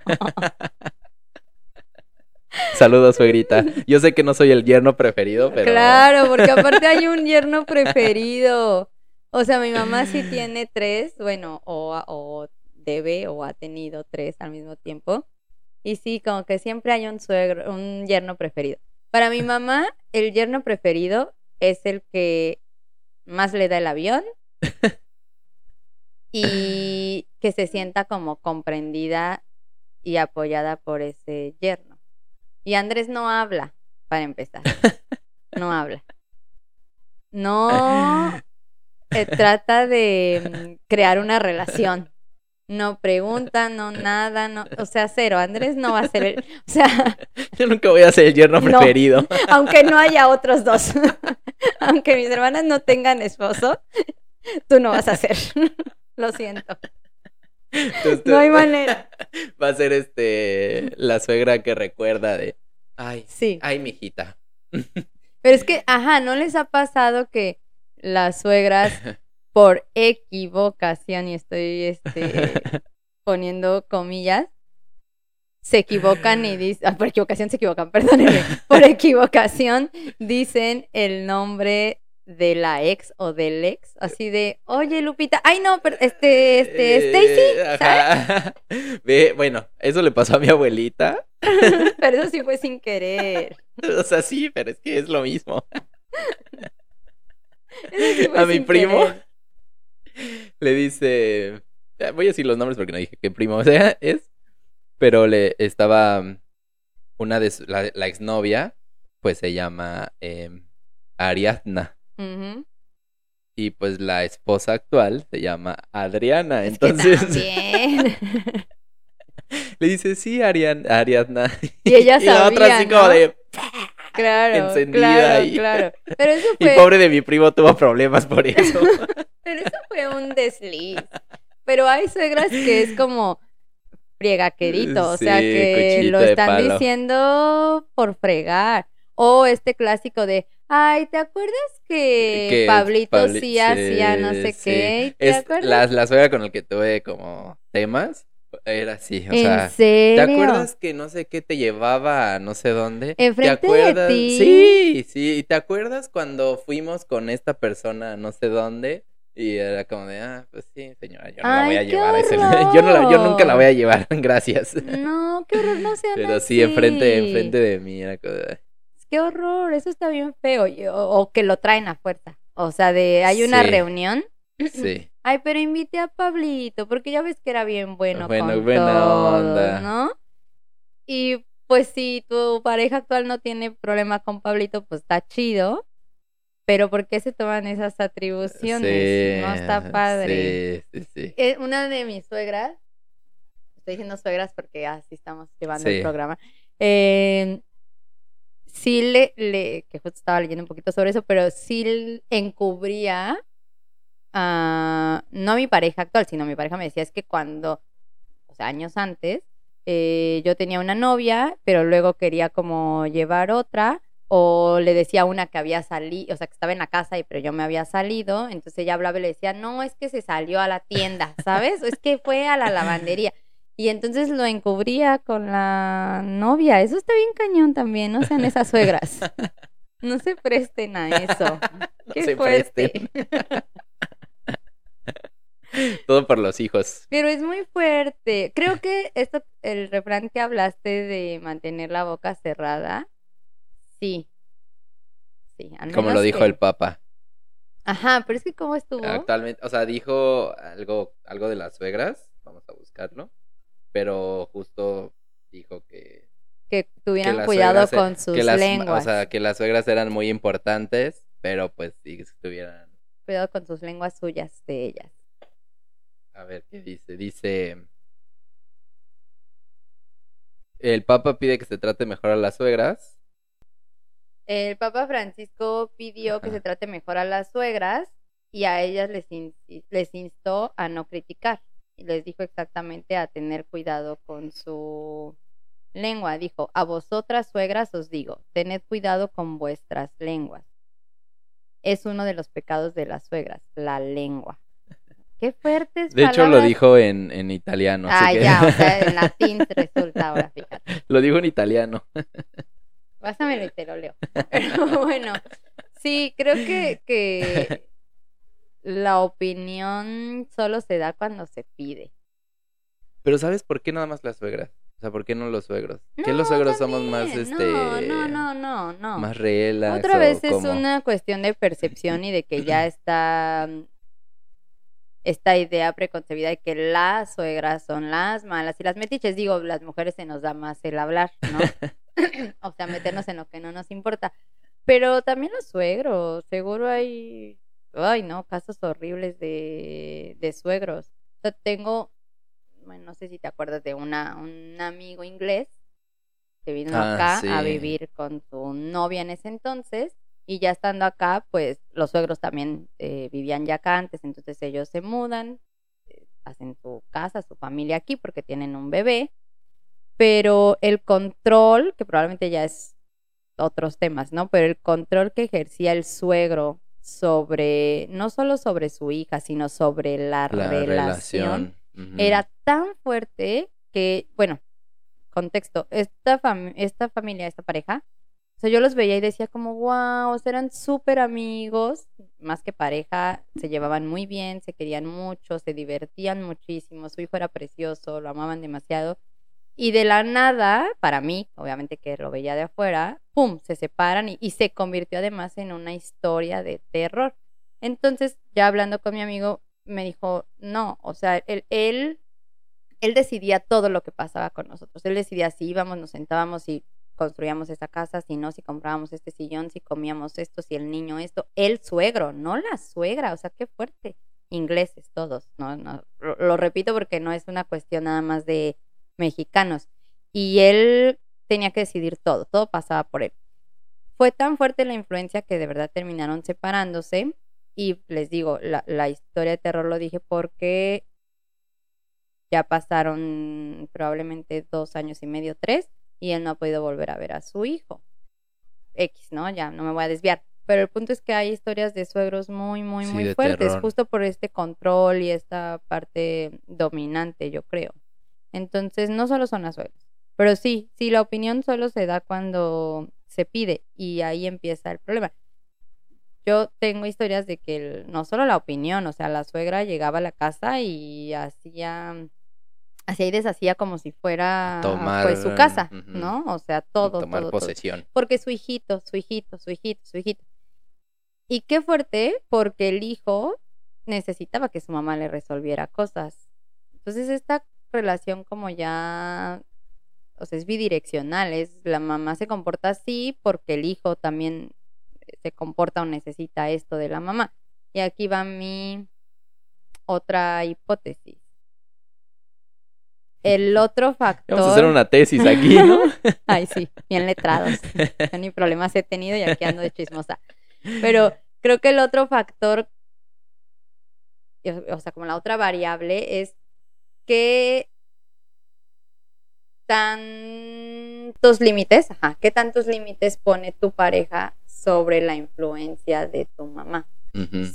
S2: Saludos, suegrita. Yo sé que no soy el yerno preferido, pero...
S1: Claro, porque aparte hay un yerno preferido. O sea, mi mamá sí tiene tres, bueno, o, debe o ha tenido tres al mismo tiempo. Y sí, como que siempre hay un suegro, un yerno preferido. Para mi mamá, el yerno preferido es el que más le da el avión y que se sienta como comprendida y apoyada por ese yerno. Y Andrés no habla, para empezar. No habla. No eh, trata de mm, crear una relación. No pregunta, no nada, no, o sea, cero. Andrés no va a ser el, o sea,
S2: Yo nunca voy a ser el yerno
S1: No.
S2: preferido.
S1: aunque no haya otros dos, aunque mis hermanas no tengan esposo, tú no vas a ser. Lo siento.
S2: Entonces,
S1: No hay manera.
S2: Va a ser este la suegra que recuerda de ay,
S1: Sí.
S2: ay, mijita.
S1: Pero es que, ajá, ¿no les ha pasado que las suegras por equivocación, y estoy este, poniendo comillas, se equivocan y dicen, por equivocación se equivocan, perdónenme, por equivocación dicen el nombre de la ex o del ex, así de, oye Lupita, ay no, pero este, este, Stacy,
S2: Eh,
S1: ¿sabes?
S2: ajá. Ve, bueno, eso le pasó a mi abuelita.
S1: Pero eso sí fue sin querer.
S2: O sea, sí, pero es que es lo mismo.
S1: Sí
S2: A mi primo
S1: querer.
S2: le dice. Voy a decir los nombres porque no dije qué primo o sea, es. Pero le estaba. Una de su- la, la exnovia, pues se llama em, Ariadna. Y pues la esposa actual se llama Adriana.
S1: Es que
S2: Entonces
S1: también.
S2: le dice, sí, Arian- Ariadna.
S1: Y ella
S2: la otra así
S1: sabía,
S2: como de.
S1: Claro,
S2: encendida
S1: claro,
S2: ahí.
S1: claro. Pero eso
S2: Y
S1: fue,
S2: pobre de mi primo tuvo problemas por eso.
S1: pero eso fue un desliz. Pero hay suegras que es como friegaquerito, o sea que lo están diciendo por fregar. O este clásico de, ay, ¿te acuerdas que,
S2: Que
S1: Pablito
S2: Pabli-
S1: sí hacía no sé
S2: sí.
S1: qué? ¿Te
S2: Es
S1: acuerdas?
S2: la, la suegra con el que tuve como temas. Era así, o
S1: ¿En
S2: sea.
S1: serio?
S2: ¿Te acuerdas que no sé qué te llevaba a no sé dónde? ¿Te
S1: ¿Enfrente de
S2: acuerdas?
S1: ti?
S2: Sí, sí. ¿Y te acuerdas cuando fuimos con esta persona a no sé dónde? Y era como de, ah, pues sí, señora, yo no la voy a llevar a ese Yo, no la- yo nunca la voy a llevar, gracias.
S1: No, qué horror, no sean
S2: Pero sí, enfrente, enfrente de mí era como de,
S1: Qué horror, eso está bien feo. O, o que lo traen a fuerza. O sea, de hay una
S2: Sí.
S1: reunión.
S2: Sí.
S1: Ay, pero invité a Pablito, porque ya ves que era bien bueno,
S2: Bueno,
S1: con
S2: buena
S1: todos,
S2: onda.
S1: ¿no? Y pues si tu pareja actual no tiene problema con Pablito, pues está chido. Pero ¿por qué se toman esas atribuciones? no está padre.
S2: Sí, sí, sí.
S1: Eh, una de mis suegras, estoy diciendo suegras porque así estamos llevando
S2: Sí.
S1: el programa, eh, sí le, le, que justo estaba leyendo un poquito sobre eso, pero sí encubría a, no a mi pareja actual, sino mi pareja me decía, es que cuando, o sea, años antes, eh, yo tenía una novia, pero luego quería como llevar otra, o le decía a una que había salido, o sea, que estaba en la casa, y pero yo me había salido, entonces ella hablaba y le decía, no, es que se salió a la tienda, ¿sabes? Es que fue a la lavandería. Y entonces lo encubría con la novia. Eso está bien cañón también, no sean esas suegras. No se presten a eso. Qué
S2: se
S1: fuerte.
S2: presten. Todo por los hijos.
S1: Pero es muy fuerte. Creo que esto, el refrán que hablaste de mantener la boca cerrada, sí. Sí, al
S2: Como lo dijo
S1: que-
S2: el Papa.
S1: Ajá, pero es que ¿cómo estuvo?
S2: Actualmente, o sea, dijo algo, algo de las suegras. Vamos a buscarlo. Pero justo dijo que,
S1: Que tuvieran cuidado con sus
S2: que las-
S1: lenguas.
S2: O sea, que las suegras eran muy importantes, pero pues sí que estuvieran.
S1: Cuidado con sus lenguas suyas de ellas.
S2: A ver qué dice. Dice. El Papa pide que se trate mejor a las suegras.
S1: El Papa Francisco pidió que se trate mejor a las suegras y a ellas les, in- les instó a no criticar. Les dijo exactamente a tener cuidado con su lengua. Dijo, a vosotras suegras os digo, tened cuidado con vuestras lenguas. Es uno de los pecados de las suegras, la lengua. Qué fuertes
S2: De hecho, lo dijo en, en italiano. así
S1: Ah,
S2: que-
S1: ya, o sea, en latín resulta ahora, fíjate.
S2: lo dijo en italiano.
S1: Pásamelo y te lo leo. Pero bueno, sí, creo que, que la opinión solo se da cuando se pide.
S2: Pero ¿sabes por qué nada más las suegras? O sea, ¿por qué no los suegros? ¿Que
S1: No,
S2: los suegros somos más, este...
S1: No, no, no, no, no.
S2: Más relax?
S1: Otra vez es
S2: cómo?
S1: una cuestión de percepción y de que ya está esta idea preconcebida de que las suegras son las malas y las metiches. Digo, las mujeres se nos da más el hablar, ¿no? o sea, meternos en lo que no nos importa. Pero también los suegros, seguro hay, ay, no, casos horribles de, de suegros. O sea, tengo, bueno, no sé si te acuerdas de una, un amigo inglés que vino
S2: Ah,
S1: acá a vivir con su novia en ese entonces y ya estando acá, pues los suegros también eh, vivían ya acá antes, entonces ellos se mudan, eh, hacen su casa, su familia aquí porque tienen un bebé, pero el control, que probablemente ya es otros temas, ¿no? Pero el control que ejercía el suegro sobre, no solo sobre su hija, sino sobre la,
S2: La
S1: relación, era tan fuerte que, bueno, contexto, esta, fam- esta familia, esta pareja, o sea, yo los veía y decía como, wow, o sea, eran súper amigos, más que pareja, se llevaban muy bien, se querían mucho, se divertían muchísimo, su hijo era precioso, lo amaban demasiado. Y de la nada, para mí, obviamente que lo veía de afuera, ¡pum!, se separan y, y se convirtió además en una historia de terror. Entonces, ya hablando con mi amigo, me dijo, no, o sea, él, él, decidía todo lo que pasaba con nosotros. Él decidía si íbamos, nos sentábamos y construíamos esa casa, si no, si comprábamos este sillón, si comíamos esto, si el niño esto. El suegro, no la suegra, o sea, qué fuerte. Ingleses todos, no, no, lo repito porque no es una cuestión nada más de mexicanos. Y él tenía que decidir todo, todo pasaba por él. Fue tan fuerte la influencia que de verdad terminaron separándose. Y les digo, la, la historia de terror lo dije porque ya pasaron probablemente dos años y medio, tres, y él no ha podido volver a ver a su hijo. X, ¿no? Ya no me voy a desviar. Pero el punto es que hay historias de suegros muy, muy,
S2: Sí,
S1: muy fuertes,
S2: terror.
S1: justo por este control y esta parte dominante, yo creo. Entonces, no solo son las suegras, pero sí, sí, la opinión solo se da cuando se pide y ahí empieza el problema. Yo tengo historias de que el- no solo la opinión, o sea, la suegra llegaba a la casa y hacía, hacía y deshacía como si fuera
S2: Tomar,
S1: pues su casa. ¿no? O sea, todo,
S2: tomar
S1: todo, todo.
S2: posesión.
S1: Porque su hijito, su hijito, su hijito, su hijito. Y qué fuerte, porque el hijo necesitaba que su mamá le resolviera cosas. Entonces esta relación como ya, o sea, es bidireccional, es la mamá se comporta así porque el hijo también se comporta o necesita esto de la mamá. Y aquí va mi otra hipótesis. El otro factor...
S2: Vamos a hacer una tesis aquí, ¿no?
S1: Ay, sí, bien letrados. Yo ni problemas he tenido y aquí ando de chismosa. Pero creo que el otro factor, o o sea, como la otra variable, es que tantos límites, ajá, qué tantos límites pone tu pareja sobre la influencia de tu mamá.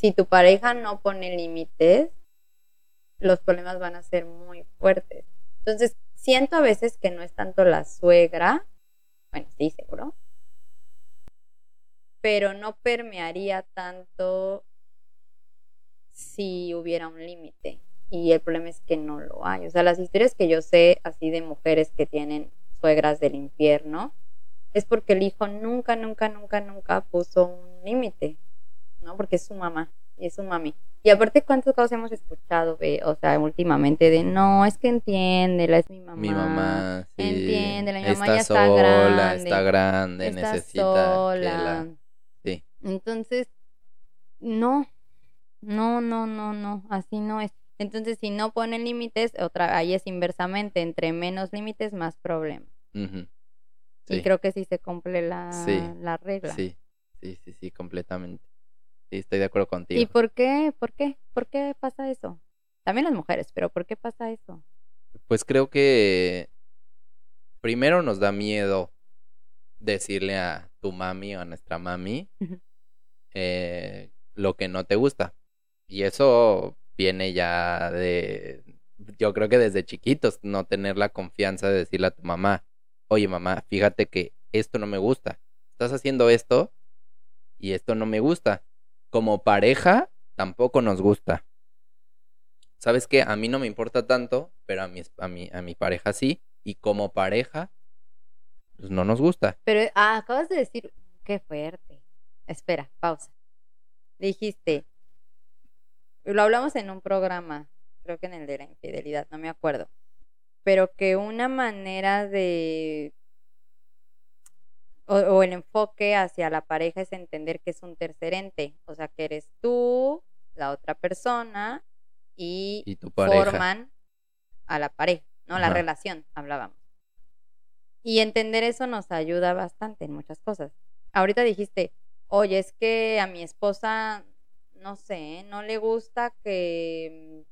S1: Si tu pareja no pone límites, los problemas van a ser muy fuertes. Entonces, siento a veces que no es tanto la suegra, bueno, sí, seguro, pero no permearía tanto si hubiera un límite. Y el problema es que no lo hay. O sea, las historias que yo sé así de mujeres que tienen suegras del infierno, es porque el hijo nunca, nunca, nunca, nunca puso un límite, ¿no? Porque es su mamá y es su mami. Y aparte, ¿cuántos casos hemos escuchado, ve? o sea, últimamente de, no, es que entiéndela, es mi mamá.
S2: Mi mamá, sí.
S1: Entiéndela, mi mamá
S2: está
S1: ya está
S2: sola,
S1: grande,
S2: está grande,
S1: está
S2: necesita
S1: sola.
S2: que la... Sí.
S1: Entonces, no, no, no, no, no, así no es. Entonces, si no ponen límites, otra, ahí es inversamente, entre menos límites, más problemas. Y
S2: Sí,
S1: creo que sí se cumple la,
S2: Sí,
S1: la regla.
S2: sí, sí, sí, sí, completamente. Sí, estoy de acuerdo contigo.
S1: ¿Y por qué? ¿Por qué? ¿Por qué pasa eso? También las mujeres, pero ¿por qué pasa eso?
S2: Pues creo que primero nos da miedo decirle a tu mami o a nuestra mami eh, lo que no te gusta. Y eso viene ya de, yo creo que desde chiquitos, no tener la confianza de decirle a tu mamá, oye mamá, fíjate que esto no me gusta. Estás haciendo esto y esto no me gusta. Como pareja, tampoco nos gusta. ¿Sabes qué? A mí no me importa tanto, pero a mi, a mi, a mi pareja sí. Y como pareja, pues no nos gusta.
S1: Pero ah, acabas de decir, qué fuerte. Espera, pausa. Dijiste, lo hablamos en un programa, creo que en el de la infidelidad, no me acuerdo, pero que una manera de, o, o el enfoque hacia la pareja es entender que es un tercer ente, o sea, que eres tú, la otra persona y,
S2: Y tu pareja.
S1: forman a la pareja, ¿no? La relación, hablábamos. Y entender eso nos ayuda bastante en muchas cosas. Ahorita dijiste, oye, es que a mi esposa, no sé, no le gusta que,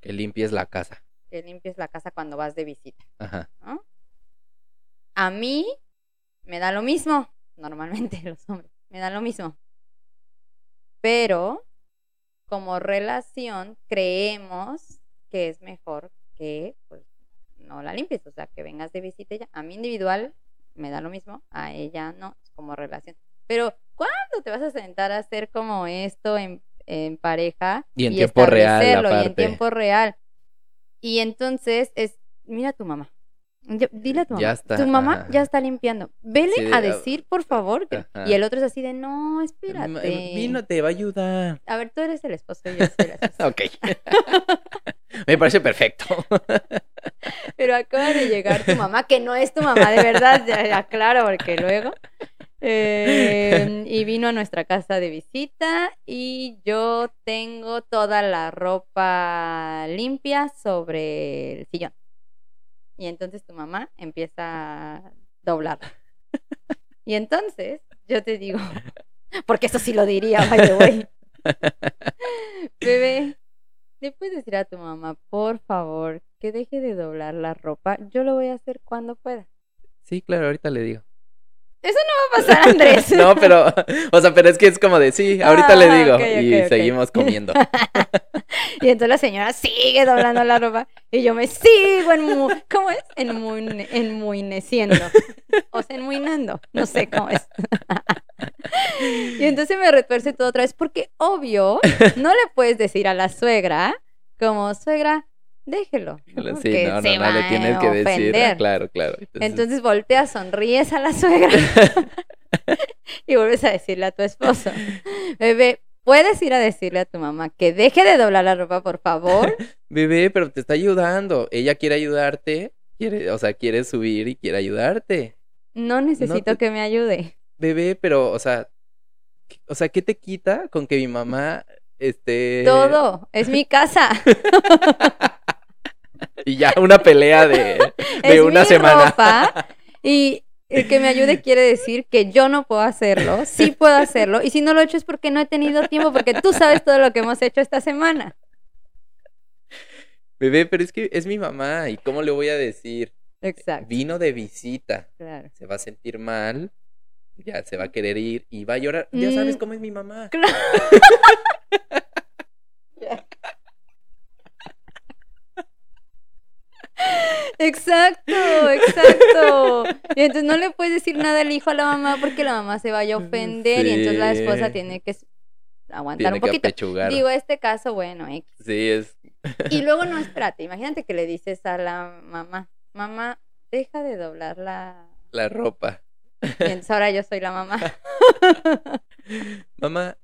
S2: Que limpies la casa.
S1: que limpies la casa cuando vas de visita.
S2: Ajá.
S1: ¿no? A mí me da lo mismo, normalmente los hombres, me da lo mismo. Pero como relación creemos que es mejor que pues, no la limpies, o sea, que vengas de visita ella. A mí individual me da lo mismo, a ella no, es como relación. Pero ¿cuándo te vas a sentar a hacer como esto en, en pareja?
S2: Y en tiempo real,
S1: Y en tiempo real. Y entonces es, mira a tu mamá. Yo- Dile a tu mamá.
S2: Ya está,
S1: Tu mamá
S2: ajá.
S1: ya está limpiando. Vele
S2: Sí,
S1: a decir, por favor. que-. Y el otro es así de, no, espérate.
S2: Vino te va a ayudar.
S1: A ver, tú eres el esposo yo soy la esposa.
S2: Ok. Me parece perfecto.
S1: Pero acaba de llegar tu mamá, que no es tu mamá de verdad, ya, ya, claro, porque luego. Eh, y vino a nuestra casa de visita y yo tengo toda la ropa limpia sobre el sillón. Y entonces tu mamá empieza a doblar. Y entonces yo te digo, porque eso sí lo diría, by the way. Bebé, ¿le puedes decir a tu mamá, por favor, que deje de doblar la ropa? Yo lo voy a hacer cuando pueda.
S2: Sí, claro, ahorita le digo.
S1: Va a pasar, Andrés.
S2: No, pero, o sea, pero es que es como de sí, ahorita le
S1: Ah,
S2: digo. y seguimos comiendo.
S1: Y entonces la señora sigue doblando la ropa y yo me sigo en ¿cómo es? Enmu- enmuineciendo. O sea, enmuinando. No sé cómo es. Y entonces me retuerce todo otra vez porque obvio no le puedes decir a la suegra como suegra, déjelo. ¿no?
S2: Sí,
S1: Porque
S2: no,
S1: se
S2: no, no le
S1: va
S2: tienes que decir. ah,
S1: ofender.
S2: Claro, claro. Entonces,
S1: Entonces volteas, sonríes a la suegra y vuelves a decirle a tu esposo, bebé, ¿puedes ir a decirle a tu mamá que deje de doblar la ropa, por favor?
S2: bebé, pero te está ayudando. Ella quiere ayudarte. Quiere, o sea, quiere subir y quiere ayudarte.
S1: No necesito
S2: te-
S1: que me ayude.
S2: Bebé, pero, o sea, ¿qué- o sea, ¿qué te quita con que mi mamá esté
S1: Todo, es mi casa.
S2: y ya una pelea de, de
S1: es
S2: una
S1: mi
S2: semana?
S1: ropa y el que me ayude quiere decir que yo no puedo hacerlo, sí puedo hacerlo y si no lo he hecho es porque no he tenido tiempo porque tú sabes todo lo que hemos hecho esta semana.
S2: Bebé, pero es que es mi mamá y ¿cómo le voy a decir?
S1: Exacto.
S2: Vino de visita,
S1: Claro.
S2: se va a sentir mal, ya se va a querer ir y va a llorar. Ya sabes
S1: Mm.
S2: cómo es mi mamá.
S1: Claro. Exacto, exacto. Y entonces no le puedes decir nada al hijo a la mamá porque la mamá se vaya a ofender y entonces la esposa tiene que aguantar
S2: Tiene
S1: un
S2: que
S1: poquito.
S2: apechugar.
S1: Digo, este caso, bueno, X.
S2: Sí, es
S1: Y luego no, espérate, imagínate que le dices a la mamá, mamá, deja de doblar la...
S2: la ropa.
S1: Y entonces ahora yo soy la mamá.
S2: Mamá,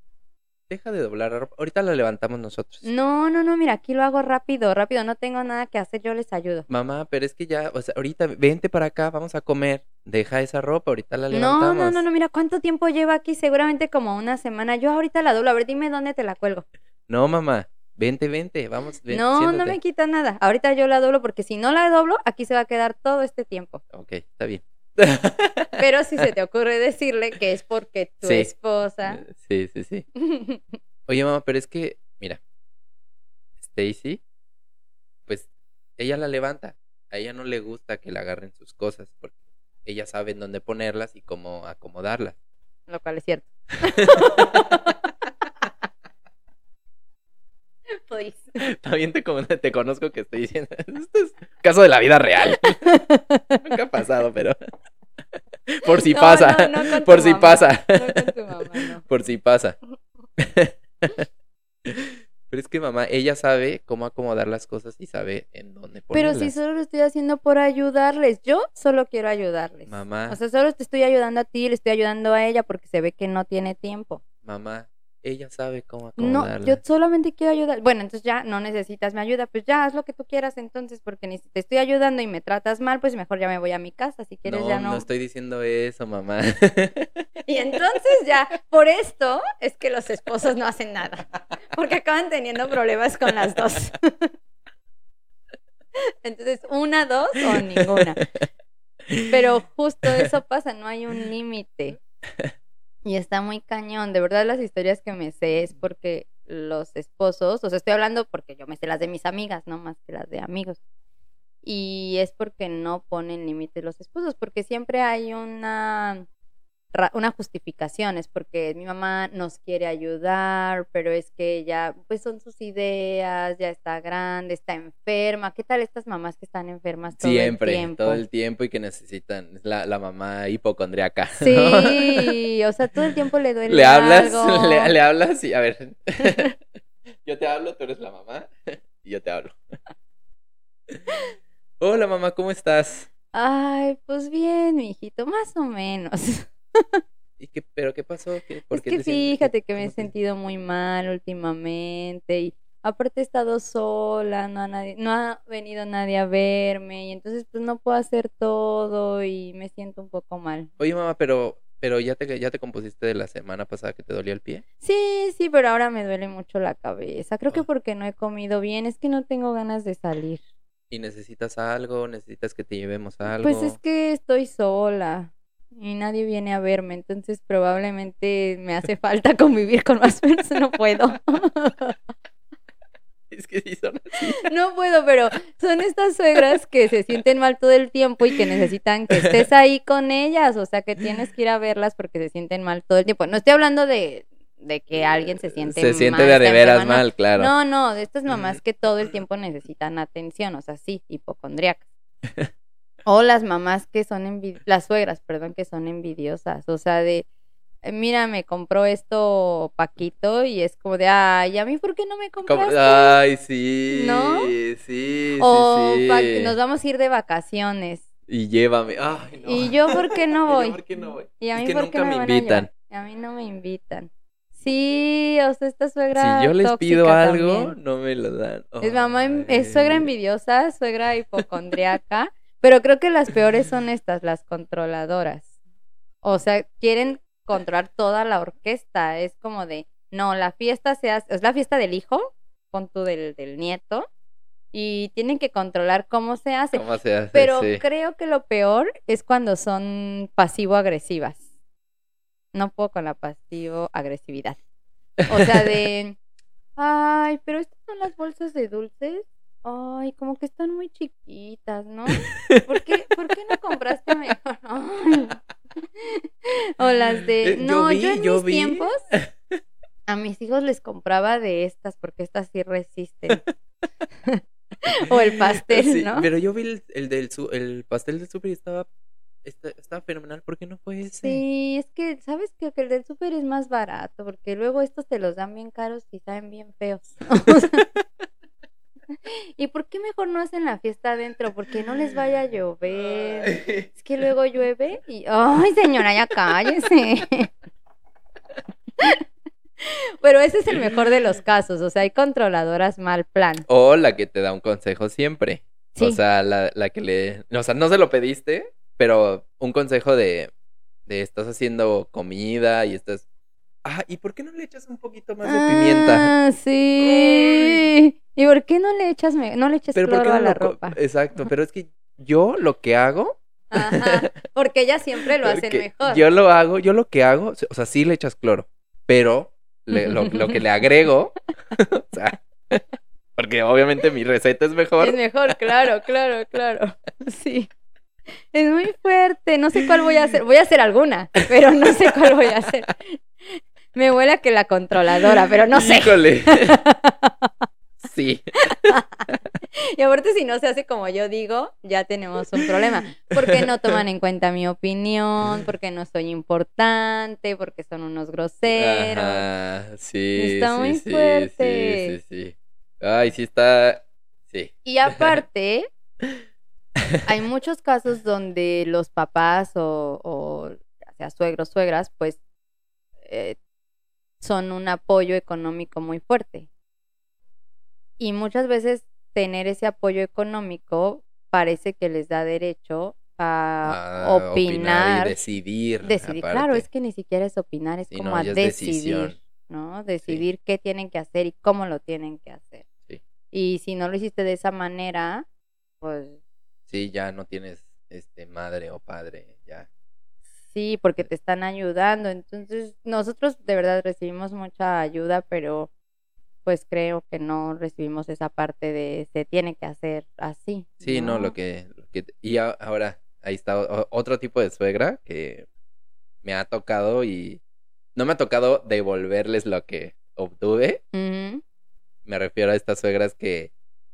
S2: deja de doblar la ropa. Ahorita la levantamos nosotros.
S1: No, no, no, mira, aquí lo hago rápido, rápido, no tengo nada que hacer, yo les ayudo.
S2: Mamá, pero es que ya, o sea, ahorita vente para acá, vamos a comer. Deja esa ropa, ahorita la
S1: No,
S2: levantamos.
S1: no, no, no, mira, ¿cuánto tiempo lleva aquí? Seguramente como una semana. Yo ahorita la doblo, a ver, dime dónde te la cuelgo.
S2: No, mamá, vente, vente, vamos, ven,
S1: no, no me quita nada. Ahorita yo la doblo porque si no la doblo, aquí se va a quedar todo este tiempo.
S2: Ok, está bien.
S1: Pero si se te ocurre decirle que es porque tu
S2: Sí.
S1: esposa...
S2: Sí, sí, sí. Oye, mamá, pero es que, mira, Stacy, pues ella la levanta. A ella no le gusta que le agarren sus cosas porque ella sabe en dónde ponerlas y cómo acomodarlas.
S1: Lo cual es cierto.
S2: También te, con- te conozco que estoy diciendo. Esto es caso de la vida real. Nunca ha pasado, pero. Por si
S1: No,
S2: pasa.
S1: no, no con
S2: Por si
S1: mamá.
S2: pasa.
S1: No con tu mamá, no.
S2: Por si pasa. Pero es que mamá, ella sabe cómo acomodar las cosas y sabe en dónde
S1: Pero
S2: ponerlas.
S1: si solo lo estoy haciendo por ayudarles, yo solo quiero ayudarles.
S2: Mamá.
S1: O sea, solo te estoy ayudando a ti, le estoy ayudando a ella porque se ve que no tiene tiempo.
S2: Mamá, ella sabe cómo
S1: No,
S2: acomodarlas.
S1: yo solamente quiero ayudar. Bueno, entonces ya no necesitas mi ayuda, pues ya haz lo que tú quieras entonces, porque ni si te estoy ayudando y me tratas mal, pues mejor ya me voy a mi casa, si quieres
S2: no,
S1: ya no.
S2: no estoy diciendo eso, mamá.
S1: Y entonces ya, por esto es que los esposos no hacen nada, porque acaban teniendo problemas con las dos. Entonces, una, dos o ninguna. Pero justo eso pasa, no hay un límite. Y está muy cañón. De verdad, las historias que me sé es porque los esposos, o sea, estoy hablando porque yo me sé las de mis amigas, no más que las de amigos. Y es porque no ponen límites los esposos, porque siempre hay una ra- una justificación, es porque mi mamá nos quiere ayudar, pero es que ella, pues son sus ideas, ya está grande, está enferma. ¿Qué tal estas mamás que están enfermas todo
S2: Siempre,
S1: el tiempo?
S2: todo el tiempo y que necesitan es la, la mamá hipocondriaca. ¿no?
S1: Sí, o sea, todo el tiempo le duele
S2: Le hablas,
S1: algo.
S2: le, le hablas y a ver. yo te hablo, tú eres la mamá y yo te hablo. Hola mamá, ¿cómo estás?
S1: Ay, pues bien, mijito, más o menos.
S2: ¿Y qué, pero qué pasó? ¿Qué, por
S1: Es
S2: qué
S1: que fíjate que me he sentido muy mal últimamente y aparte he estado sola, no ha, nadie, no ha venido nadie a verme y entonces pues no puedo hacer todo y me siento un poco mal.
S2: Oye mamá, pero, pero ya te, ya te compusiste de la semana pasada que te dolía el pie.
S1: Sí, sí, pero ahora me duele mucho la cabeza. Creo que
S2: Ah.
S1: porque no he comido bien, es que no tengo ganas de salir.
S2: ¿Y necesitas algo? ¿Necesitas que te llevemos algo?
S1: Pues es que estoy sola y nadie viene a verme, entonces probablemente me hace falta convivir con más personas, no puedo.
S2: Es que sí son así.
S1: No puedo, pero son estas suegras que se sienten mal todo el tiempo y que necesitan que estés ahí con ellas, o sea, que tienes que ir a verlas porque se sienten mal todo el tiempo. No estoy hablando de, de que alguien se siente
S2: Se siente
S1: mal,
S2: de veras
S1: no.
S2: mal, claro.
S1: No, no, de estas mamás que todo el tiempo necesitan atención, o sea, sí, hipocondríacas. O las mamás que son envi- las suegras, perdón, que son envidiosas, o sea, de eh, mira, me compró esto Paquito y es como de, ay, ¿a mí por qué no me compraste?
S2: Ay, sí.
S1: ¿No?
S2: Sí, sí,
S1: o
S2: sí.
S1: nos vamos a ir de vacaciones.
S2: Y llévame. Ay, no.
S1: ¿Y yo por qué no
S2: ¿Y yo
S1: voy?
S2: por qué no voy?
S1: ¿Y a
S2: Es
S1: mí
S2: que
S1: por
S2: nunca
S1: qué
S2: me
S1: van a
S2: invitan.
S1: llevar? A mí no me invitan. Sí, o sea, esta suegra
S2: Si yo les pido algo,
S1: también.
S2: no me lo dan.
S1: Es mamá, es suegra envidiosa, suegra hipocondriaca, pero creo que las peores son estas, las controladoras. O sea, quieren controlar toda la orquesta. Es como de, no, la fiesta se hace, es la fiesta del hijo, pon tú del, del nieto, y tienen que controlar cómo se hace.
S2: ¿Cómo se hace?
S1: Pero
S2: Sí.
S1: creo que lo peor es cuando son pasivo-agresivas. No puedo con la pasivo-agresividad. O sea, de, ay, pero estas son las bolsas de dulces. Ay, como que están muy chiquitas, ¿no? ¿Por qué, ¿por qué no compraste mejor? Ay. O las de,
S2: Eh, yo
S1: no,
S2: vi,
S1: yo en
S2: yo
S1: mis
S2: vi.
S1: tiempos a mis hijos les compraba de estas porque estas sí resisten. o el pastel,
S2: Sí,
S1: ¿no?
S2: Pero yo vi el, el del su- el pastel del súper y estaba, está- estaba fenomenal. ¿Por qué no fue ese?
S1: Sí, es que, ¿sabes que El del súper es más barato, porque luego estos te los dan bien caros y saben bien feos. O sea, ¿Y por qué mejor no hacen la fiesta adentro? Porque no les vaya a llover. Es que luego llueve y... ¡Ay, señora, ya cállese! Pero ese es el mejor de los casos, o sea, hay controladoras mal plan.
S2: O la que te da un consejo siempre. O
S1: Sí.
S2: sea, la, la que le... O sea, no se lo pediste, pero un consejo de, de estás haciendo comida y estás... Ah, ¿y por qué no le echas un poquito más de pimienta?
S1: Ah, sí. ¿Y por qué no le echas, no le echas
S2: Pero ¿por qué
S1: cloro a
S2: no
S1: la ropa?
S2: Exacto, pero es que yo lo que hago...
S1: Ajá, porque ellas siempre lo hacen
S2: porque
S1: mejor.
S2: Yo lo hago, yo lo que hago, o sea, sí le echas cloro, pero le- lo, lo que le agrego, o sea, porque obviamente mi receta es mejor.
S1: Es mejor, claro, claro, claro. Sí. Es muy fuerte. No sé cuál voy a hacer. Voy a hacer alguna, pero no sé cuál voy a hacer. Me huele a que la controladora, pero no sé.
S2: Híjole. Sí.
S1: Y aparte, si no se hace como yo digo, ya tenemos un problema. Porque no toman en cuenta mi opinión, porque no soy importante, porque son unos groseros.
S2: Ajá, sí.
S1: Está
S2: sí,
S1: muy
S2: sí,
S1: fuerte.
S2: Sí, sí, sí. Ay, sí está. Sí.
S1: Y aparte, hay muchos casos donde los papás o, o sea suegros, suegras, pues eh, son un apoyo económico muy fuerte. Y muchas veces tener ese apoyo económico parece que les da derecho a
S2: Ah,
S1: opinar.
S2: y decidir.
S1: decidir. Claro, es que ni siquiera es opinar, es
S2: Sí,
S1: como
S2: no,
S1: a decidir,
S2: decisión.
S1: ¿no? Decidir qué tienen que hacer y cómo lo tienen que hacer.
S2: Sí.
S1: Y si no lo hiciste de esa manera, pues
S2: Sí, ya no tienes este madre o padre, ya.
S1: Sí, porque te están ayudando. Entonces, nosotros de verdad recibimos mucha ayuda, pero pues creo que no recibimos esa parte de se tiene que hacer así.
S2: Sí, no, lo que, lo que- Y ahora, ahí está otro tipo de suegra que me ha tocado y no me ha tocado devolverles lo que obtuve. Me refiero a estas suegras que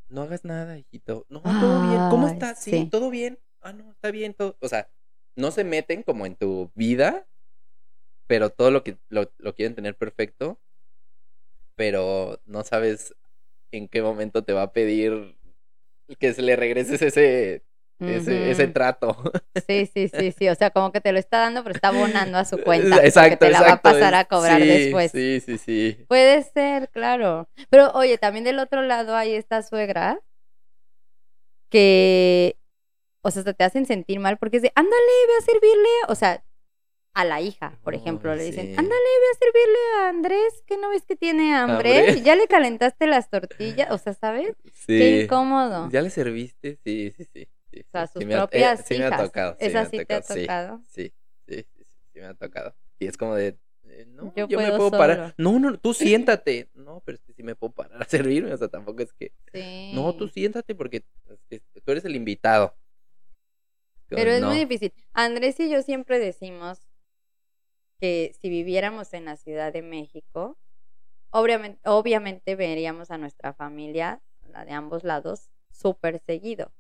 S2: no hagas nada, hijito. No, todo bien. ¿Cómo estás? Sí,
S1: sí.
S2: todo bien. Ah, no, está bien todo. O sea, no se meten como en tu vida, pero todo lo que lo, lo quieren tener perfecto, pero no sabes en qué momento te va a pedir que se le regreses ese ese, trato.
S1: Sí, sí, sí, sí. O sea, como que te lo está dando, pero está abonando a su cuenta.
S2: exacto,
S1: porque te la va a pasar a cobrar
S2: sí,
S1: después.
S2: Sí, sí, sí.
S1: Puede ser, claro. Pero oye, también del otro lado hay estas suegras que, o sea, hasta te hacen sentir mal porque es de, ándale, ve a servirle. O sea, a la hija, por ejemplo, le dicen,
S2: sí.
S1: ándale, ve a servirle a Andrés, que no ves que tiene hambre.
S2: Hambre.
S1: Ya le calentaste las tortillas. O sea, ¿sabes?
S2: Sí.
S1: Qué incómodo.
S2: ¿Ya le serviste? Sí, sí, sí. sí,
S1: O sea, sus
S2: sí me ha- eh,
S1: propias
S2: sí me ha
S1: hijas.
S2: tocado. sí
S1: ¿Esa sí te ha tocado?
S2: Sí, sí, sí, sí, sí me ha tocado. Y es como de, eh, no,
S1: Yo
S2: yo, me
S1: puedo
S2: parar. No, no, tú siéntate. No, pero es que sí me puedo parar a servirme. O sea, tampoco es que.
S1: Sí.
S2: No, tú siéntate porque tú eres el invitado.
S1: Pero es
S2: no.
S1: muy difícil. Andrés y yo siempre decimos que si viviéramos en la Ciudad de México, obviamente, obviamente veríamos a nuestra familia, la de ambos lados, súper seguido.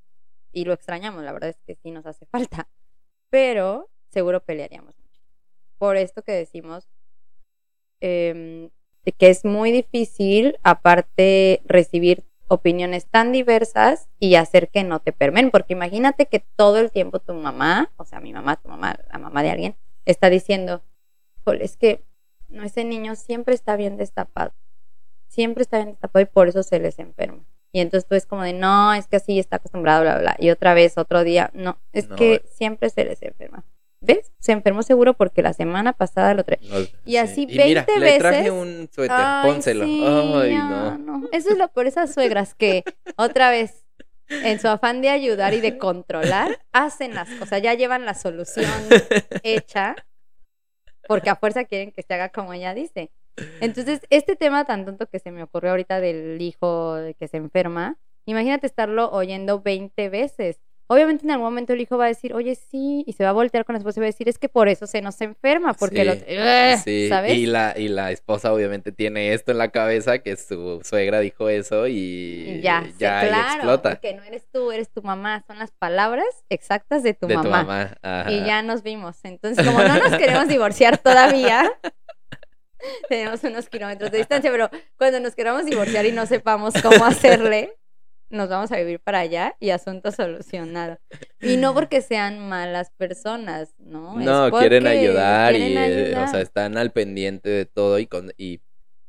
S1: Y lo extrañamos, la verdad es que sí nos hace falta. Pero seguro pelearíamos mucho. Por esto que decimos em, que es muy difícil, aparte, recibir opiniones tan diversas y hacer que no te permen, porque imagínate que todo el tiempo tu mamá, o sea, mi mamá, tu mamá, la mamá de alguien, está diciendo, "Híjole, es que no, ese niño siempre está bien destapado, siempre está bien destapado y por eso se les enferma. Y entonces tú es como de, no, es que así está acostumbrado, bla, bla, bla. Y otra vez, otro día, no, es
S2: No.
S1: que siempre se les enferma. ¿Ves? Se enfermó seguro porque la semana pasada lo trae.
S2: No,
S1: Y así
S2: Y mira,
S1: 20
S2: le traje
S1: veces.
S2: un suéter,
S1: Ay,
S2: pónselo.
S1: sí,
S2: Ay,
S1: ya,
S2: no.
S1: Eso es lo por esas suegras que otra vez, en su afán de ayudar y de controlar, hacen las cosas, ya llevan la solución hecha, porque a fuerza quieren que se haga como ella dice. Entonces, este tema tan tonto que se me ocurrió ahorita del hijo que se enferma, imagínate estarlo oyendo 20 veces. Obviamente en algún momento el hijo va a decir, oye, sí, y se va a voltear con la esposa y va a decir, es que por eso se nos enferma, porque
S2: Sí,
S1: lo... ¡Ugh!
S2: Sí,
S1: ¿Sabes?
S2: y la, y la esposa obviamente tiene esto en la cabeza, que su suegra dijo eso y
S1: Y ya, sí,
S2: ya ahí
S1: claro,
S2: explota.
S1: porque no eres tú, eres tu mamá, son las palabras exactas de tu
S2: de
S1: mamá.
S2: tu mamá. ajá.
S1: Y ya nos vimos. Entonces, como no nos queremos divorciar todavía, tenemos unos kilómetros de distancia, pero cuando nos queramos divorciar y no sepamos cómo hacerle, nos vamos a vivir para allá y asunto solucionado. Y no porque sean malas personas, ¿no?
S2: No, quieren ayudar y, eh, o sea, están al pendiente de todo y con, y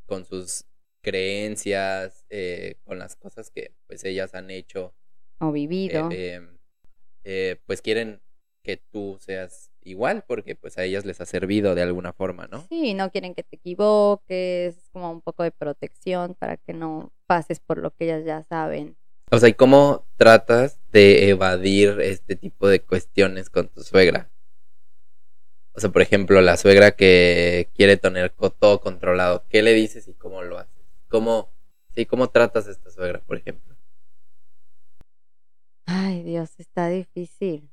S2: con sus creencias, eh, con las cosas que pues ellas han hecho,
S1: o vivido.
S2: eh, eh, pues quieren que tú seas igual porque pues a ellas les ha servido de alguna forma, ¿no?
S1: Sí, no quieren que te equivoques, es como un poco de protección para que no pases por lo que ellas ya saben.
S2: O sea, ¿y cómo tratas de evadir este tipo de cuestiones con tu suegra? O sea, por ejemplo, la suegra que quiere tener todo controlado, ¿qué le dices y cómo lo haces? ¿Cómo, sí, cómo tratas a esta suegra, por ejemplo?
S1: Ay, Dios, está difícil.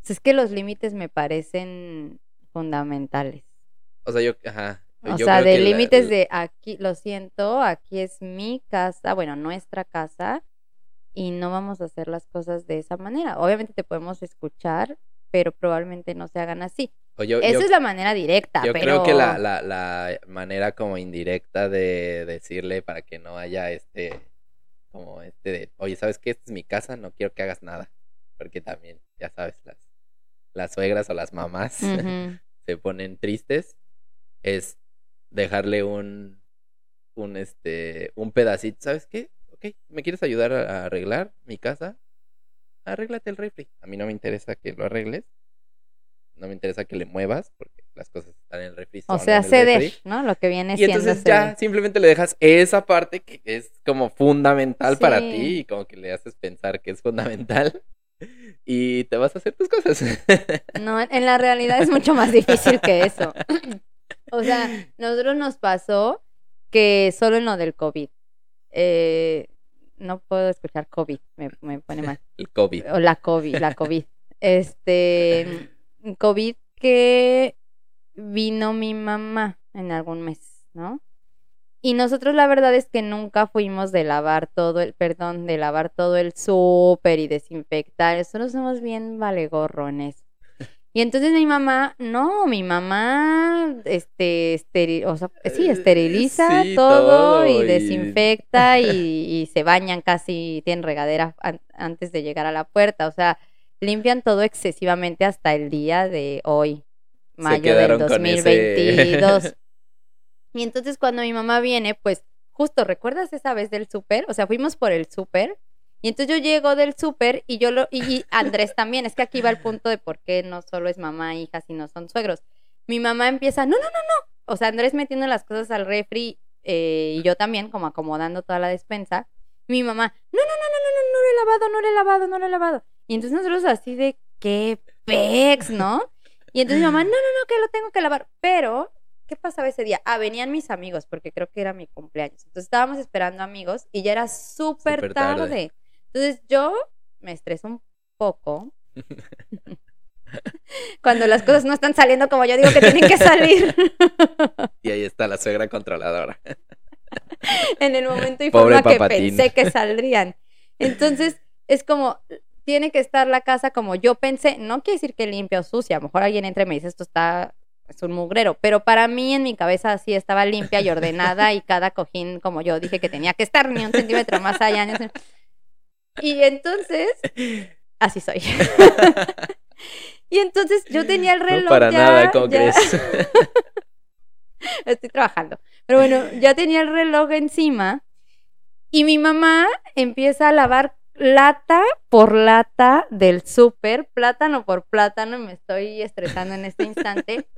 S1: Pues Es que los límites me parecen fundamentales.
S2: O sea, yo, ajá.
S1: O
S2: yo
S1: sea, de
S2: la-
S1: límites de aquí, lo siento, aquí es mi casa, bueno, nuestra casa, y no vamos a hacer las cosas de esa manera. Obviamente te podemos escuchar, pero probablemente no se hagan así.
S2: o yo,
S1: Esa
S2: yo-
S1: es la manera directa,
S2: yo
S1: pero...
S2: creo que la, la, la manera como indirecta de decirle para que no haya este, como este de, oye, ¿sabes qué? Esta es mi casa, no quiero que hagas nada. Porque también, ya sabes, las, las suegras o las mamás se ponen tristes, es dejarle un, un, este, un pedacito, ¿sabes qué? Ok, ¿me quieres ayudar a arreglar mi casa? Arréglate el refri. A mí no me interesa que lo arregles. No me interesa que le muevas porque las cosas están en el refri.
S1: O sea, ceder. ¿no? Lo que viene
S2: Y
S1: siendo
S2: entonces
S1: ceder.
S2: ya simplemente le dejas esa parte que es como fundamental para ti y como que le haces pensar que es fundamental y te vas a hacer tus cosas.
S1: No, en la realidad es mucho más difícil que eso. O sea, nosotros nos pasó que solo en lo del COVID. Eh, no puedo escuchar COVID, me, me pone mal.
S2: El COVID.
S1: O la COVID, la COVID. Este, COVID que vino mi mamá en algún mes, ¿no? Y nosotros la verdad es que nunca fuimos de lavar todo el, perdón, de lavar todo el súper y desinfectar. Nosotros somos bien valegorrones. Y entonces mi mamá, no, mi mamá, este, esteri- o sea, sí,
S2: Eh,
S1: esteriliza
S2: sí,
S1: todo,
S2: todo,
S1: y desinfecta y, y se bañan casi, tienen regadera an- antes de llegar a la puerta. O sea, limpian todo excesivamente hasta el día de hoy, mayo del
S2: quedaron con ese-
S1: 2022. Y entonces cuando mi mamá viene, pues justo, ¿recuerdas esa vez del súper? O sea, fuimos por el súper y entonces yo llego del súper y yo lo, y, y Andrés también, es que aquí va el punto de por qué no solo es mamá e hija, sino son suegros. Mi mamá empieza, no, no, no, no. O sea, Andrés metiendo las cosas al refri eh, y yo también como acomodando toda la despensa. Mi mamá, no, no, no, no, no, no, no lo he lavado, no lo he lavado, no lo he lavado. Y entonces nosotros así de, qué pex, ¿no? Y entonces mi mamá, no, no, no, que lo tengo que lavar. Pero, ¿qué pasaba ese día? Ah, venían mis amigos, porque creo que era mi cumpleaños. Entonces estábamos esperando amigos y ya era súper
S2: Súper
S1: tarde.
S2: tarde.
S1: Entonces yo me estreso un poco. Cuando las cosas no están saliendo como yo digo que tienen que salir
S2: Y ahí está la suegra controladora.
S1: en el momento y
S2: Pobre
S1: forma que pensé que saldrían. Entonces, es como, tiene que estar la casa como yo pensé. No quiere decir que limpia o sucia. A lo mejor alguien entra y me dice, esto está, es un mugrero. Pero para mí, en mi cabeza, así estaba limpia y ordenada y cada cojín, como yo dije que tenía que estar, ni un centímetro más allá. Y entonces, así soy. y entonces yo tenía el reloj.
S2: no para
S1: ya-
S2: nada, ¿cómo
S1: ya-
S2: crees?
S1: Estoy trabajando. Pero bueno, ya tenía el reloj encima y mi mamá empieza a lavar lata por lata del súper, plátano por plátano, me estoy estresando en este instante.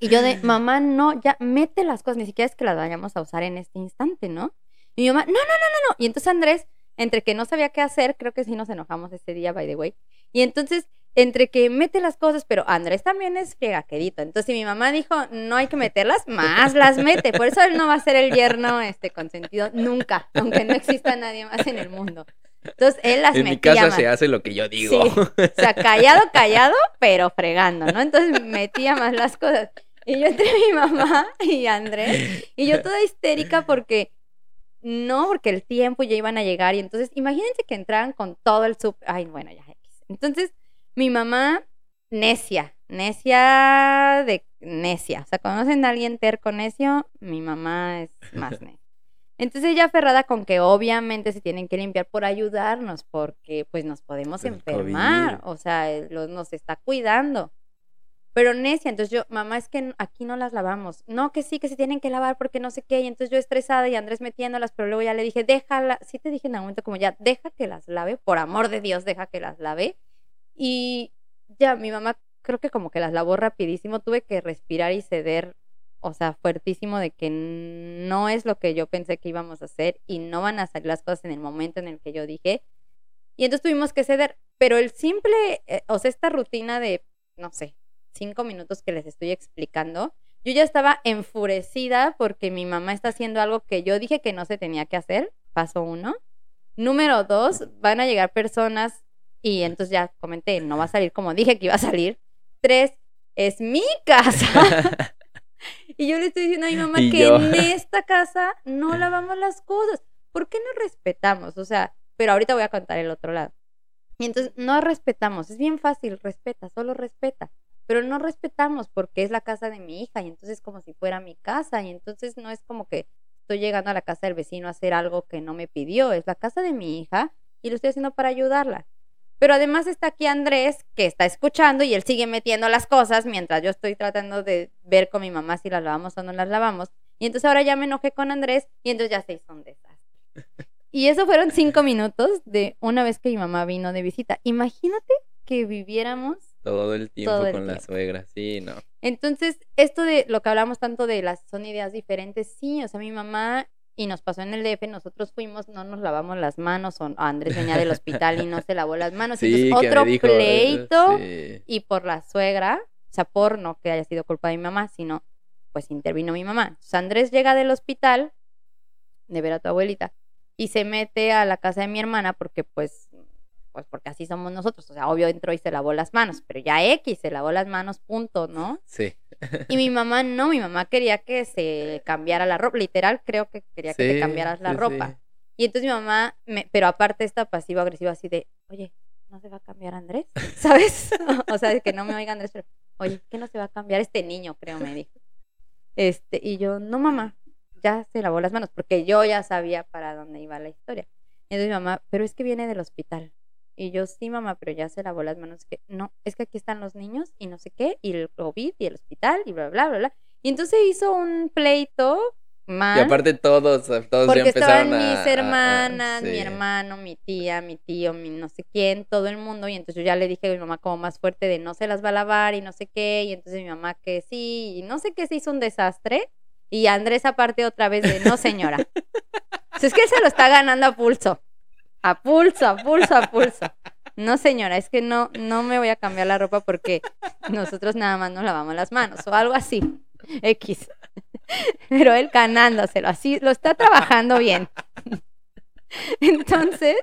S1: Y yo de, mamá, no, ya mete las cosas, ni siquiera es que las vayamos a usar en este instante, ¿no? Y mi mamá, no, no, no, no, no. Y entonces Andrés, entre que no sabía qué hacer, creo que sí nos enojamos ese día, by the way. Y entonces, entre que mete las cosas, pero Andrés también es fregaquerito. Entonces, si mi mamá dijo, no hay que meterlas, más las mete. Por eso él no va a ser el yerno este consentido nunca, aunque no exista nadie más en el mundo. Entonces, él las
S2: en mi
S1: metía
S2: casa
S1: más.
S2: se hace lo que yo digo.
S1: Sí, o sea, callado, callado, pero fregando, ¿no? Entonces metía más las cosas. Y yo entre mi mamá y Andrés, y yo toda histérica porque no, porque el tiempo ya iban a llegar. Y entonces, imagínense que entraran con todo el súper. Ay, bueno, ya. X. Entonces, mi mamá, necia, necia de necia. O sea, ¿conocen a alguien terco necio? Mi mamá es más necia. Entonces ella aferrada con que obviamente se tienen que limpiar por ayudarnos, porque pues nos podemos
S2: El
S1: enfermar,
S2: COVID.
S1: o sea, nos está cuidando. Pero necia, entonces yo, mamá, es que aquí no las lavamos. No, que sí, que se tienen que lavar porque no sé qué. Y entonces yo estresada y Andrés metiéndolas, pero luego ya le dije, déjala, sí te dije en algún momento como ya, deja que las lave, por amor de Dios, deja que las lave. Y ya, mi mamá creo que como que las lavó rapidísimo, tuve que respirar y ceder, o sea, fuertísimo de que no es lo que yo pensé que íbamos a hacer y no van a salir las cosas en el momento en el que yo dije. Y entonces tuvimos que ceder, pero el simple, eh, o sea, esta rutina de, no sé, cinco minutos que les estoy explicando, yo ya estaba enfurecida porque mi mamá está haciendo algo que yo dije que no se tenía que hacer, paso uno. Número dos, van a llegar personas y entonces ya comenté, no va a salir como dije que iba a salir. Tres, es mi casa. y yo le estoy diciendo a mi mamá
S2: Y
S1: que
S2: yo.
S1: en esta casa no lavamos las cosas. ¿Por qué no respetamos? O sea, pero ahorita voy a contar el otro lado. Y entonces no respetamos, es bien fácil, respeta, solo respeta. Pero no respetamos porque es la casa de mi hija y entonces es como si fuera mi casa y entonces no es como que estoy llegando a la casa del vecino a hacer algo que no me pidió, es la casa de mi hija y lo estoy haciendo para ayudarla. Pero además está aquí Andrés, que está escuchando y él sigue metiendo las cosas mientras yo estoy tratando de ver con mi mamá si las lavamos o no las lavamos. Y entonces ahora ya me enojé con Andrés y entonces ya se hizo un desastre. Y eso fueron cinco minutos de una vez que mi mamá vino de visita. Imagínate que viviéramos
S2: Todo el tiempo
S1: Todo el
S2: con la suegra, sí, no.
S1: entonces, esto de lo que hablamos tanto de las son ideas diferentes, sí, o sea, mi mamá y nos pasó en el DF, nosotros fuimos, no nos lavamos las manos, o Andrés venía del hospital y no se lavó las manos,
S2: Sí,
S1: entonces otro
S2: dijo,
S1: pleito
S2: sí.
S1: y por la suegra, o sea, por no que haya sido culpa de mi mamá, sino pues intervino mi mamá. Entonces Andrés llega del hospital de ver a tu abuelita y se mete a la casa de mi hermana porque pues pues porque así somos nosotros, o sea, obvio entró y se lavó las manos, pero ya X, se lavó las manos, punto, ¿no?
S2: Sí.
S1: Y mi mamá no, mi mamá quería que se cambiara la ropa, literal creo que quería que te cambiaras la
S2: sí,
S1: ropa.
S2: sí.
S1: Y entonces mi mamá, me, pero aparte esta pasivo-agresiva así de, oye, ¿no se va a cambiar Andrés? ¿Sabes? o sea, que no me oiga Andrés, pero, oye, ¿qué no se va a cambiar este niño? Creo, me dijo. Este, y yo, no mamá, ya se lavó las manos, porque yo ya sabía para dónde iba la historia. Y entonces mi mamá, pero es que viene del hospital. Y yo, sí, mamá, pero ya se lavó las manos. Que no, es que aquí están los niños y no sé qué, y el COVID y el hospital y bla, bla, bla, bla. Y entonces hizo un pleito mal.
S2: Y aparte todos, todos ya
S1: estaban
S2: empezaron a...
S1: mis
S2: a- a-
S1: hermanas, mi hermano, mi tía, mi tío, mi no sé quién, todo el mundo. Y entonces yo ya le dije a mi mamá como más fuerte de no se las va a lavar y no sé qué. Y entonces mi mamá que sí, y no sé qué se hizo un desastre. Y Andrés aparte otra vez de no señora. Es que él se lo está ganando a pulso. A pulso, a pulso, a pulso. No señora, es que no, no me voy a cambiar la ropa porque nosotros nada más nos lavamos las manos o algo así. X. Pero él ganándoselo, así lo está trabajando bien. Entonces,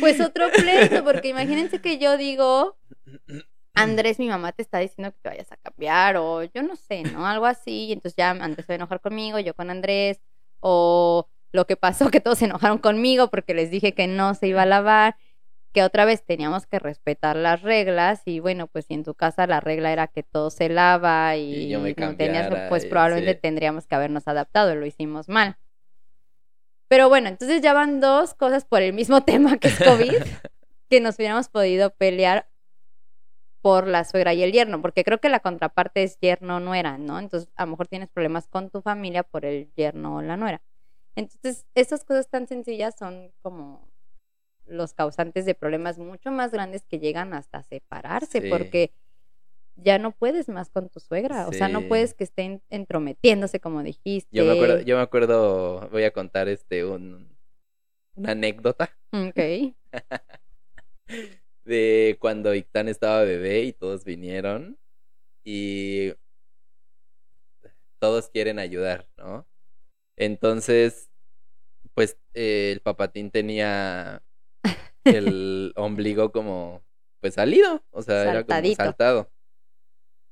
S1: pues otro pleito, porque imagínense que yo digo, Andrés, mi mamá te está diciendo que te vayas a cambiar, o yo no sé, ¿no? Algo así, entonces ya Andrés se va a enojar conmigo, yo con Andrés, o lo que pasó, que todos se enojaron conmigo porque les dije que no se iba a lavar, que otra vez teníamos que respetar las reglas, y bueno, pues si en tu casa la regla era que todo se lava y,
S2: Y yo me
S1: no tenías, pues
S2: y-
S1: probablemente
S2: sí.
S1: tendríamos que habernos adaptado, lo hicimos mal. Pero bueno, entonces ya van dos cosas por el mismo tema que es COVID, que nos hubiéramos podido pelear por la suegra y el yerno, porque creo que la contraparte es yerno nuera, ¿no? Entonces a lo mejor tienes problemas con tu familia por el yerno o la nuera. Entonces, estas cosas tan sencillas son como los causantes de problemas mucho más grandes que llegan hasta separarse,
S2: Sí.
S1: porque ya no puedes más con tu suegra, o sea, no puedes que estén entrometiéndose como dijiste.
S2: Yo me acuerdo, yo me acuerdo, voy a contar este un una anécdota
S1: Ok.
S2: de cuando Ictán estaba bebé y todos vinieron y todos quieren ayudar, ¿no? Entonces, pues eh, el papatín tenía el ombligo como pues salido, o sea, era como saltado.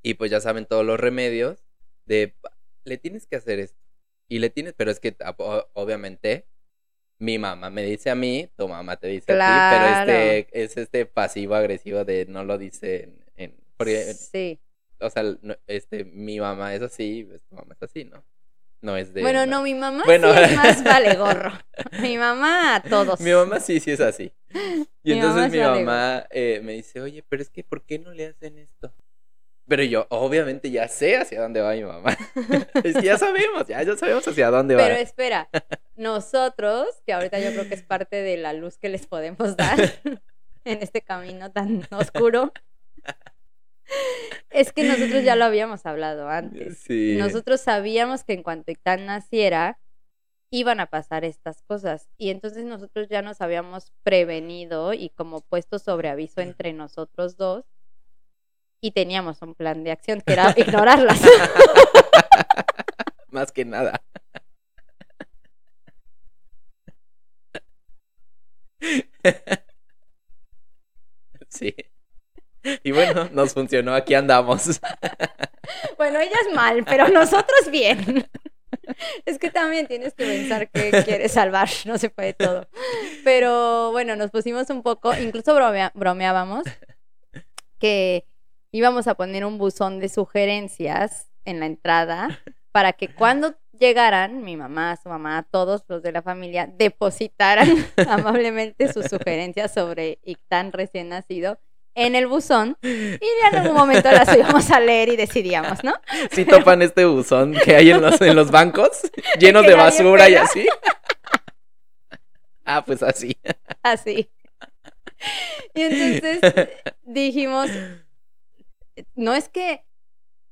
S2: Y pues ya saben todos los remedios de "Pa- le tienes que hacer esto. Y le tienes, pero es que a- o- obviamente mi mamá me dice a mí, tu mamá te dice a ti,
S1: Claro.
S2: pero este es este pasivo agresivo de no lo dice en, en- porque
S1: Sí.
S2: o sea, este mi mamá es así, pues, tu mamá es así, ¿no? No es de
S1: Bueno, no, mi mamá
S2: Bueno.
S1: sí es más vale gorro. Mi mamá a todos.
S2: Mi mamá sí, sí es así. Y
S1: Mi mamá
S2: entonces mi
S1: vale
S2: mamá eh, me dice, oye, pero es que, ¿por qué no le hacen esto? Pero yo, obviamente, ya sé hacia dónde va mi mamá. es que ya sabemos, ya, ya sabemos hacia dónde va.
S1: Pero espera, nosotros, que ahorita yo creo que es parte de la luz que les podemos dar en este camino tan oscuro, es que nosotros ya lo habíamos hablado antes.
S2: Sí.
S1: Nosotros sabíamos que en cuanto Ictán naciera, iban a pasar estas cosas. Y entonces nosotros ya nos habíamos prevenido y como puesto sobre aviso entre nosotros dos. Y teníamos un plan de acción que era ignorarlas.
S2: Más que nada. sí. Y bueno, nos funcionó, aquí andamos.
S1: Bueno, ella es mal, pero nosotros bien. Es que también tienes que pensar que quieres salvar, no se puede todo. Pero bueno, nos pusimos un poco, incluso bromeábamos que íbamos a poner un buzón de sugerencias en la entrada para que cuando llegaran, mi mamá, su mamá, todos los de la familia, depositaran amablemente sus sugerencias sobre Ictán recién nacido en el buzón y ya en algún momento las íbamos a leer y decidíamos, ¿no?
S2: Si topan este buzón que hay en los, en los bancos, llenos de basura y así. Ah, pues así.
S1: Así. Y entonces dijimos, no es que,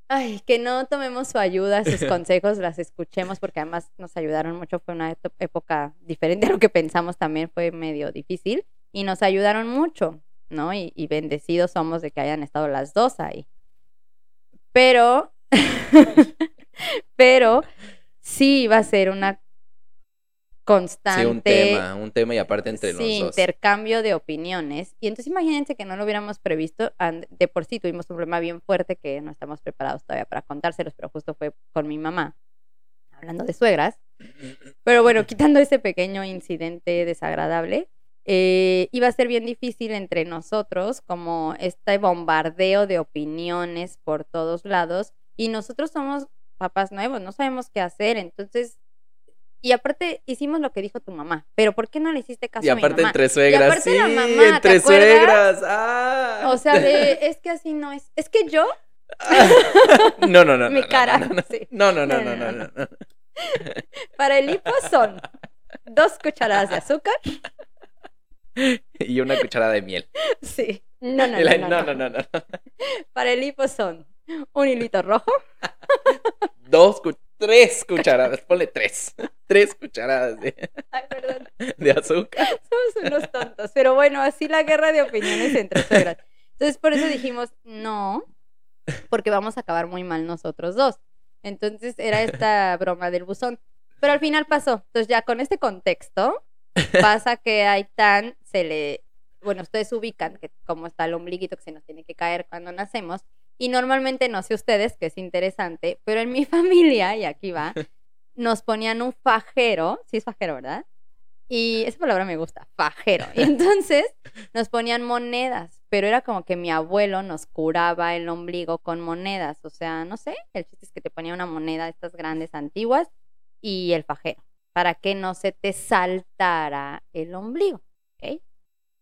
S1: ay, que no tomemos su ayuda, sus consejos, las escuchemos, porque además nos ayudaron mucho, fue una época diferente a lo que pensamos también, fue medio difícil, y nos ayudaron mucho, ¿no? Y, y bendecidos somos de que hayan estado las dos ahí. Pero, pero sí iba a ser una constante.
S2: Sí, un tema, un tema y aparte entre
S1: sí,
S2: los dos.
S1: intercambio de opiniones. Y entonces imagínense que no lo hubiéramos previsto. and- De por sí tuvimos un problema bien fuerte que no estamos preparados todavía para contárselos, pero justo fue con mi mamá, hablando de suegras. Pero bueno, quitando ese pequeño incidente desagradable, eh, iba a ser bien difícil entre nosotros, como este bombardeo de opiniones por todos lados. Y nosotros somos papás nuevos, no sabemos qué hacer. Entonces, y aparte hicimos lo que dijo tu mamá. Pero ¿por qué no le hiciste caso
S2: Y
S1: a mi
S2: aparte
S1: mamá?
S2: entre suegras,
S1: aparte
S2: sí,
S1: la mamá, ¿te
S2: entre suegras. Ah.
S1: O sea, de, es que así no es. Es que yo,
S2: no, no, no.
S1: mi
S2: no,
S1: cara, sí.
S2: no, no, no,
S1: no.
S2: no.
S1: para el hipo son dos cucharadas de azúcar.
S2: Y una cucharada de miel.
S1: Sí. No, no, no,
S2: no,
S1: no,
S2: no, no, no.
S1: Para el hipo son un hilito rojo,
S2: Dos, tres cucharadas. Ponle tres. Tres cucharadas de,
S1: Ay, perdón.
S2: de azúcar.
S1: Somos unos tontos. Pero bueno, así la guerra de opiniones entre suegras. Entonces, por eso dijimos, no, porque vamos a acabar muy mal nosotros dos. Entonces, era esta broma del buzón. Pero al final pasó. Entonces, ya con este contexto, pasa que Aitán se le. Bueno, ustedes ubican que como está el ombliguito que se nos tiene que caer cuando nacemos. Y normalmente, no sé ustedes, que es interesante, pero en mi familia, y aquí va, nos ponían un fajero. Sí, es fajero, ¿verdad? Y esa palabra me gusta, fajero. Y entonces nos ponían monedas, pero era como que mi abuelo nos curaba el ombligo con monedas. O sea, no sé, el chiste es que te ponía una moneda de estas grandes antiguas y el fajero, para que no se te saltara el ombligo.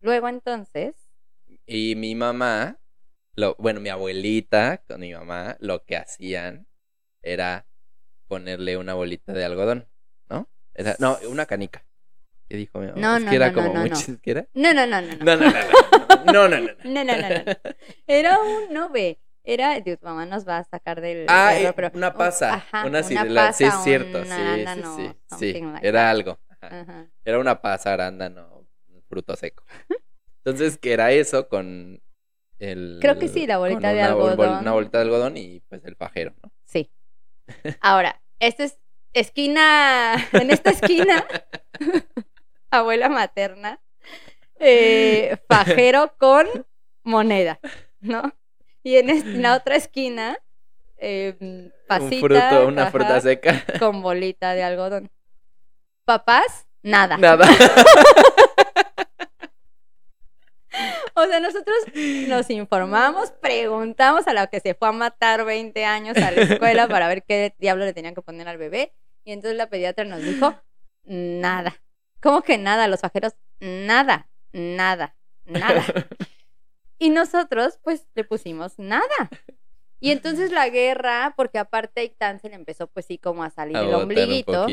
S1: Luego entonces,
S2: Y mi mamá, lo, bueno, mi abuelita con mi mamá, lo que hacían era ponerle una bolita de algodón, ¿no? Era- no, una canica. ¿Qué dijo mi mamá?
S1: No,
S2: es
S1: no,
S2: que era
S1: no,
S2: como
S1: no, no,
S2: muy
S1: no. no, no, no, no, no.
S2: No, no, no, no. No, no.
S1: Era un, no ve, era, Dios, mamá nos va a sacar del...
S2: Ah, eh,
S1: pero-
S2: una
S1: un-
S2: pasa.
S1: ajá,
S2: una sí,
S1: una
S2: la- sí es cierto. Sí, sí, sí. Sí,
S1: something like
S2: era
S1: that.
S2: algo. ajá.
S1: Ajá.
S2: Era una pasa, arándano, fruto seco. Entonces, que era eso con el...
S1: Creo que sí, la bolita de
S2: una bol- bol-
S1: algodón.
S2: Una bolita de algodón y pues el fajero, ¿no?
S1: Sí. Ahora, esta es esquina, en esta esquina, abuela materna, eh, fajero con moneda, ¿no? Y en es- la otra esquina, eh, pasita,
S2: Un fruto, una
S1: ajá,
S2: fruta seca.
S1: con bolita de algodón. Papás, nada.
S2: Nada.
S1: O sea, nosotros nos informamos, preguntamos a la que se fue a matar 20 años a la escuela para ver qué diablo le tenían que poner al bebé. Y entonces la pediatra nos dijo, nada. ¿Cómo que nada? Los fajeros, nada, nada, nada. Y nosotros, pues, le pusimos nada. Y entonces la guerra, porque aparte a se le empezó, pues sí, como a salir
S2: A
S1: el
S2: un
S1: ombliguito.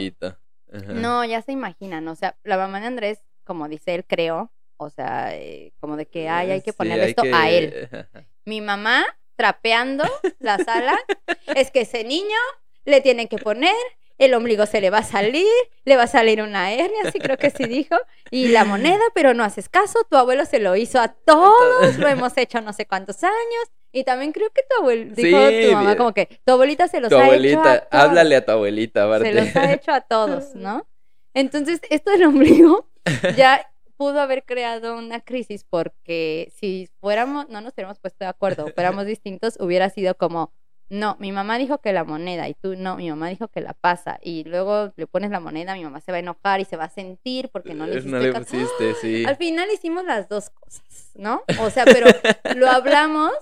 S2: Ajá.
S1: No, ya se imaginan, o sea, la mamá de Andrés, como dice él, creo, o sea, eh, como de que ay, hay que
S2: Sí,
S1: ponerle esto
S2: que-
S1: a él. Mi mamá trapeando la sala, es que ese niño le tienen que poner, el ombligo se le va a salir, le va a salir una hernia, así creo que sí dijo, y la moneda, pero no haces caso, tu abuelo se lo hizo a todos, lo hemos hecho no sé cuántos años, y también creo que tu abuelo, dijo
S2: Sí,
S1: tu mamá como que tu abuelita se los
S2: Tu
S1: ha hecho a
S2: abuelita,
S1: todos
S2: háblale a tu abuelita, aparte.
S1: se los ha hecho a todos, ¿no? Entonces, esto del ombligo ya pudo haber creado una crisis porque si fuéramos, no nos hubiéramos puesto de acuerdo, fuéramos distintos, hubiera sido como, no, mi mamá dijo que la moneda y tú no, mi mamá dijo que la pasa y luego le pones la moneda, mi mamá se va a enojar y se va a sentir porque no le hiciste
S2: No le sí.
S1: Al final hicimos las dos cosas, ¿no? O sea, pero lo hablamos,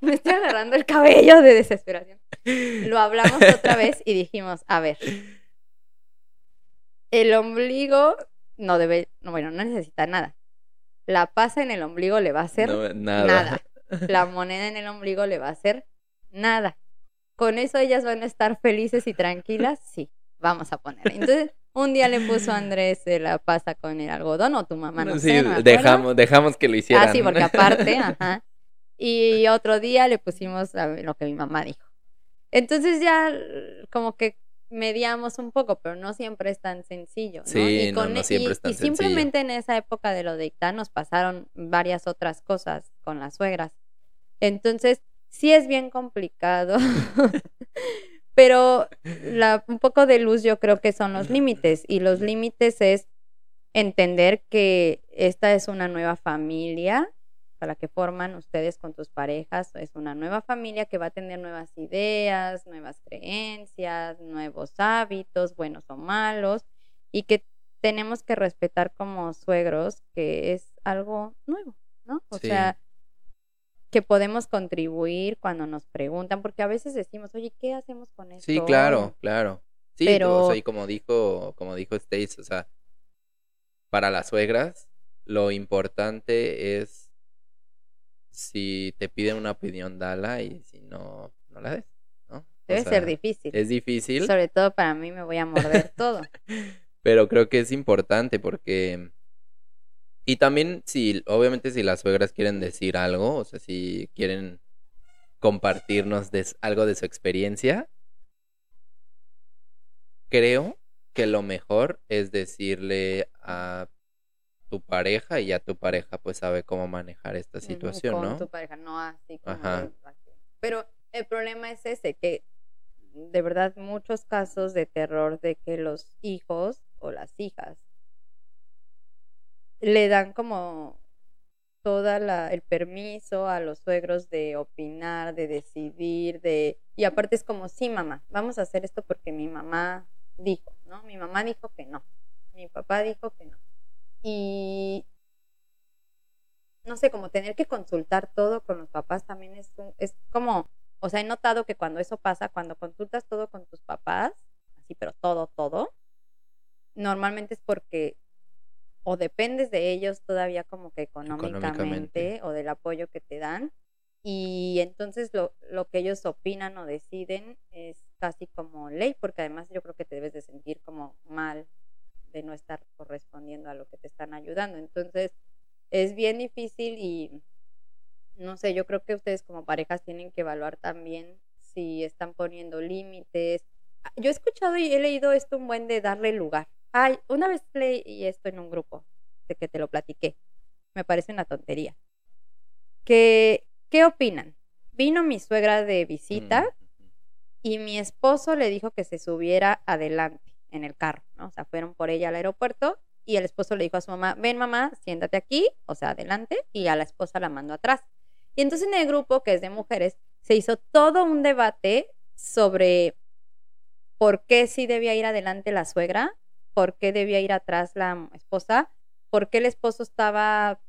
S1: me estoy agarrando el cabello de desesperación. Lo hablamos otra vez y dijimos, a ver, el ombligo no debe, no, bueno, no necesita nada. La pasa en el ombligo le va a hacer
S2: No, nada.
S1: nada. La moneda en el ombligo le va a hacer nada. Con eso ellas van a estar felices y tranquilas, sí, vamos a poner. Entonces, un día le puso Andrés eh, la pasa con el algodón o tu mamá, no
S2: sí,
S1: sé, no
S2: dejamos, dejamos que lo hicieran.
S1: Ah, sí, porque aparte, ajá. Y otro día le pusimos a lo que mi mamá dijo. Entonces ya como que mediamos un poco, pero no siempre es tan sencillo, ¿no?
S2: Sí,
S1: y
S2: no, no
S1: e-
S2: siempre
S1: y-
S2: es tan
S1: y
S2: sencillo.
S1: simplemente en esa época de lo de Ictán nos pasaron varias otras cosas con las suegras. Entonces, sí es bien complicado Pero la, un poco de luz yo creo que son los límites y los límites es entender que esta es una nueva familia para la que forman ustedes con tus parejas, es una nueva familia que va a tener nuevas ideas, nuevas creencias, nuevos hábitos, buenos o malos, y que tenemos que respetar como suegros que es algo nuevo, ¿no? O
S2: Sí.
S1: sea, que podemos contribuir cuando nos preguntan, porque a veces decimos, oye, ¿qué hacemos con esto?
S2: Sí, claro, claro. Sí,
S1: Pero-
S2: o sea, y como dijo, como dijo Stace, o sea, para las suegras, lo importante es si te piden una opinión, dala, y si no, no la des, ¿no? O
S1: Debe
S2: sea,
S1: ser difícil.
S2: Es difícil,
S1: Sobre todo para mí me voy a morder todo.
S2: pero creo que es importante porque... Y también, si, obviamente, si las suegras quieren decir algo, o sea, si quieren compartirnos algo de su experiencia, creo que lo mejor es decirle a tu pareja y ya tu pareja pues sabe cómo manejar esta situación,
S1: con
S2: ¿no?
S1: tu pareja, no así como
S2: Ajá.
S1: Pero el problema es ese, que de verdad muchos casos de terror de que los hijos o las hijas le dan como toda la el permiso a los suegros de opinar, de decidir, de y aparte es como sí, mamá, vamos a hacer esto porque mi mamá dijo, ¿no? Mi mamá dijo que no. Mi papá dijo que no. Y no sé, como tener que consultar todo con los papás también es, un- es como, o sea, he notado que cuando eso pasa, cuando consultas todo con tus papás, así, pero todo, todo, normalmente es porque o dependes de ellos todavía como que económicamente,
S2: Económicamente.
S1: o del apoyo que te dan, y entonces lo, lo que ellos opinan o deciden es casi como ley, porque además yo creo que te debes de sentir como mal de no estar correspondiendo a lo que te están ayudando. Entonces, es bien difícil y no sé, yo creo que ustedes como parejas tienen que evaluar también si están poniendo límites. Ah, Yo he escuchado y he leído esto un buen de darle lugar. Ay, una vez leí esto en un grupo de que te lo platiqué. Me parece una tontería. Que, ¿Qué opinan? Vino mi suegra de visita
S2: Mm,
S1: y mi esposo le dijo que se subiera adelante en el carro, ¿no? O sea, fueron por ella al aeropuerto y el esposo le dijo a su mamá, ven mamá, siéntate aquí, o sea, adelante, y a la esposa la mandó atrás. Y entonces en el grupo, que es de mujeres, se hizo todo un debate sobre por qué sí debía ir adelante la suegra, por qué debía ir atrás la esposa, por qué el esposo estaba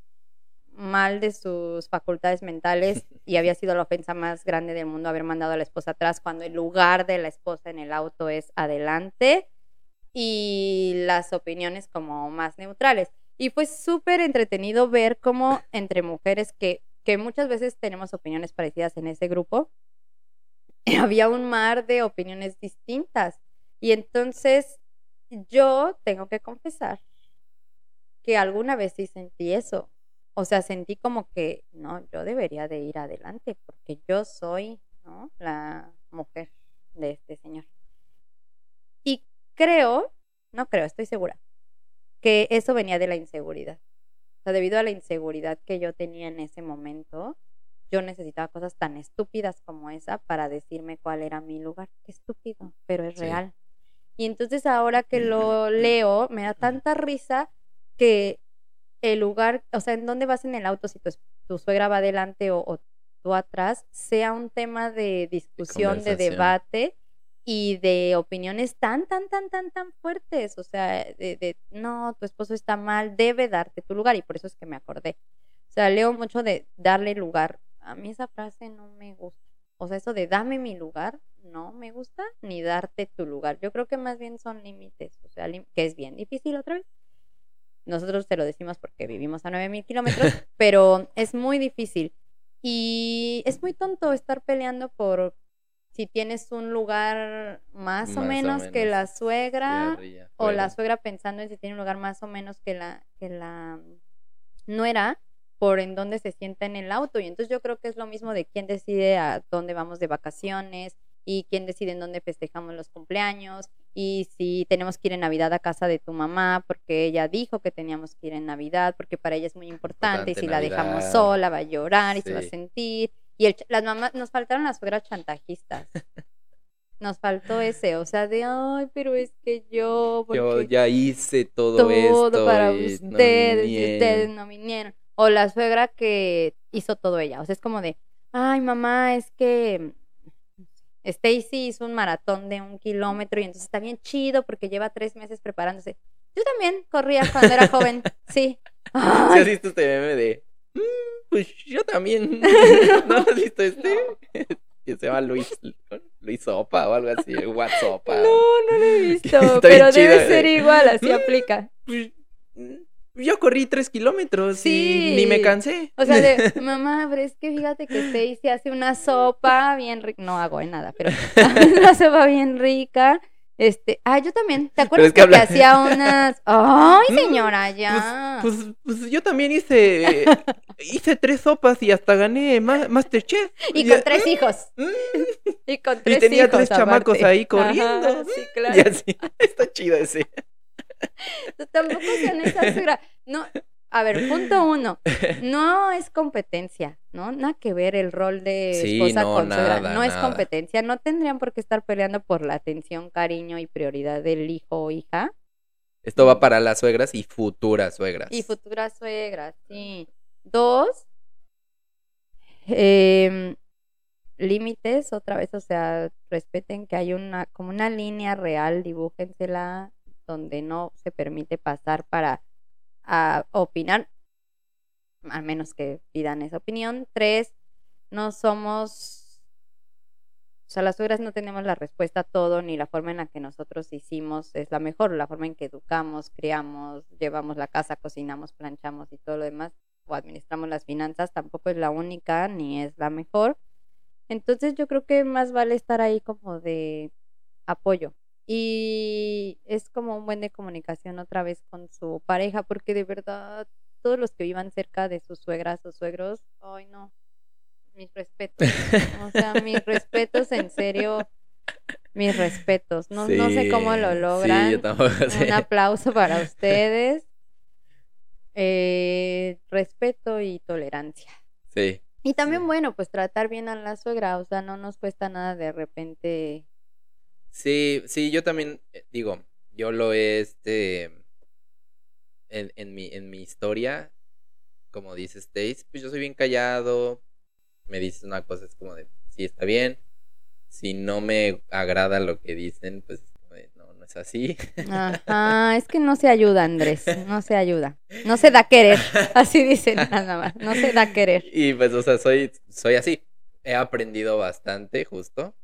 S1: mal de sus facultades mentales y había sido la ofensa más grande del mundo haber mandado a la esposa atrás cuando el lugar de la esposa en el auto es adelante y las opiniones como más neutrales. Y fue súper entretenido ver cómo entre mujeres que, que muchas veces tenemos opiniones parecidas en ese grupo, había un mar de opiniones distintas. Y entonces yo tengo que confesar que alguna vez sí sentí eso. O sea, sentí como que, no, yo debería de ir adelante porque yo soy, ¿no? La mujer de este señor. Creo, no creo, estoy segura, que eso venía de la inseguridad. O sea, debido a la inseguridad que yo tenía en ese momento, yo necesitaba cosas tan estúpidas como esa para decirme cuál era mi lugar. Qué estúpido, pero es
S2: Sí.
S1: real. Y entonces ahora que lo leo, me da tanta risa que el lugar, o sea, en dónde vas en el auto, si tu, tu suegra va adelante o, o tú atrás, sea un tema de discusión, de, debate y de opiniones tan, tan, tan, tan, tan fuertes. O sea, de, de, no, tu esposo está mal, debe darte tu lugar y por eso es que me acordé. O sea, leo mucho de darle lugar. A mí esa frase no me gusta. O sea, eso de dame mi lugar, no me gusta, ni darte tu lugar. Yo creo que más bien son límites, o sea, que es bien difícil otra vez. Nosotros te lo decimos porque vivimos a 9000 kilómetros, pero es muy difícil. Y es muy tonto estar peleando por si tienes un lugar más, o menos que la suegra
S2: Ya, ya,
S1: o la suegra pensando en si tiene un lugar más o menos que la, que la nuera por en dónde se sienta en el auto. Y entonces yo creo que es lo mismo de quién decide a dónde vamos de vacaciones y quién decide en dónde festejamos los cumpleaños y si tenemos que ir en Navidad a casa de tu mamá porque ella dijo que teníamos que ir en Navidad porque para ella es muy importante, y si la dejamos sola va a llorar y se va a sentir. Y el las mamás, nos faltaron las suegras chantajistas. Nos faltó ese, o sea, de, ay, pero es que yo,
S2: Yo ya hice todo,
S1: todo
S2: esto
S1: para
S2: no
S1: ustedes y ustedes no vinieron. O la suegra que hizo todo ella. O sea, es como de, ay, mamá, es que Stacy hizo un maratón de un kilómetro y entonces está bien chido porque lleva tres meses preparándose. Yo también corría cuando era joven, sí.
S2: ¿Sí has visto este meme de, "Mm, pues yo también. ¿No has visto este? Que se llama Luis, Luis Sopa o algo así, WhatsApp.
S1: no, no lo he visto, pero debe
S2: eh.
S1: ser igual, así
S2: Mm.
S1: aplica.
S2: Pues, mm, yo corrí tres kilómetros
S1: Sí.
S2: y ni me cansé.
S1: O sea, de, mamá, pero es que fíjate que Stacy hace una sopa bien rica. No hago en nada, pero una sopa bien rica. Este, ah, yo también. ¿Te acuerdas
S2: es
S1: que,
S2: que habla-
S1: hacía unas? Ay,
S2: Mm,
S1: señora, ya.
S2: Pues, pues yo también hice hice tres sopas y hasta gané ma- Masterchef.
S1: y
S2: Ya-
S1: con tres hijos.
S2: Mm,
S1: Y con tres
S2: Y tenía
S1: hijos,
S2: tres chamacos
S1: aparte.
S2: ahí corriendo.
S1: Ajá, sí, claro.
S2: Y así, está chido ese.
S1: Tampoco sean esas No, a ver, punto uno. No es competencia, ¿no? Nada que ver el rol de
S2: Sí,
S1: esposa
S2: no,
S1: con suegra.
S2: nada,
S1: No es competencia. No tendrían por qué estar peleando por la atención, cariño y prioridad del hijo o hija.
S2: Esto va para las suegras y futuras suegras.
S1: Y futuras suegras, sí. Dos, em, límites, otra vez, o sea, respeten que hay una, como una línea real, dibújensela, donde no se permite pasar para a opinar, a menos que pidan esa opinión. Tres, no somos, o sea, las suegras no tenemos la respuesta a todo, ni la forma en la que nosotros hicimos es la mejor, la forma en que educamos, criamos, llevamos la casa, cocinamos, planchamos y todo lo demás, o administramos las finanzas, tampoco es la única, ni es la mejor. Entonces yo creo que más vale estar ahí como de apoyo. Y es como un buen de comunicación otra vez con su pareja, porque de verdad todos los que vivan cerca de sus suegras o suegros, ay no, mis respetos. O sea, mis respetos, en serio, mis respetos. No, no sé cómo lo
S2: Sí,
S1: logran.
S2: yo tampoco sé.
S1: Un aplauso para ustedes. Eh, respeto y tolerancia.
S2: Sí.
S1: Y también, bueno, pues tratar bien a la suegra, o sea, no nos cuesta nada de repente.
S2: Sí, sí, yo también eh, digo, yo lo he este en, en mi en mi historia, como dice Stace, pues yo soy bien callado. Me dices una cosa es como de, sí, está bien. Si no me agrada lo que dicen, pues no, no es así.
S1: Ajá, es que no se ayuda, Andrés, no se ayuda. No se da querer, así dicen nada más, no se da querer.
S2: Y pues, o sea, soy, soy así. He aprendido bastante, justo,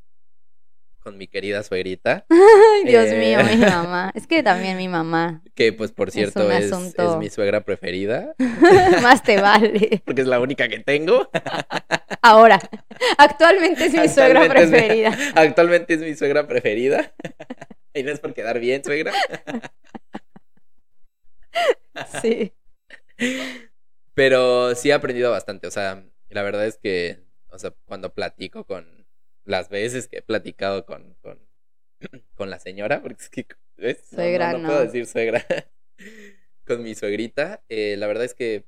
S2: con mi querida suegrita,
S1: Ay, Dios
S2: Eh.
S1: mío, mi mamá. Es que también mi mamá,
S2: que pues por cierto es, mi suegra preferida,
S1: más te vale.
S2: porque es la única que tengo.
S1: Ahora, actualmente es mi suegra
S2: Actualmente es mi-
S1: preferida.
S2: Actualmente es mi suegra preferida. Y no es por quedar bien, suegra.
S1: Sí.
S2: Pero sí he aprendido bastante. O sea, la verdad es que, o sea, cuando platico con las veces que he platicado con, con, con la señora, porque es que
S1: Suegra,
S2: no
S1: no.
S2: puedo decir suegra, con mi suegrita, eh, la verdad es que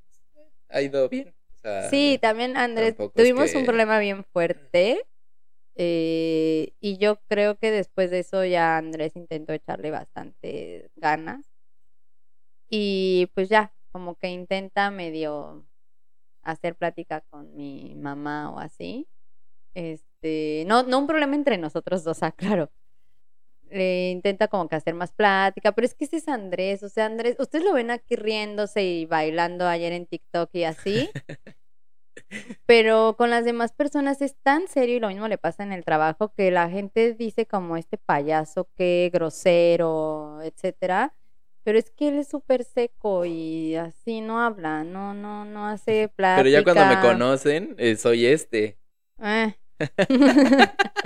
S2: ha ido bien. O sea,
S1: Sí, también Andrés,
S2: es
S1: tuvimos un problema bien fuerte eh, y yo creo que después de eso ya Andrés intentó echarle bastante ganas y pues ya, como que intenta medio hacer plática con mi mamá o así. Este, no, no un problema entre nosotros dos, ah, claro. Le intenta como que hacer más plática, pero es que ese es Andrés, o sea, Andrés, ustedes lo ven aquí riéndose y bailando ayer en TikTok y así, pero con las demás personas es tan serio y lo mismo le pasa en el trabajo que la gente dice como este payaso, que grosero, etcétera, pero es que él es súper seco y así no habla, no, no, no hace plática.
S2: Pero ya cuando me conocen, eh, soy este.
S1: Eh.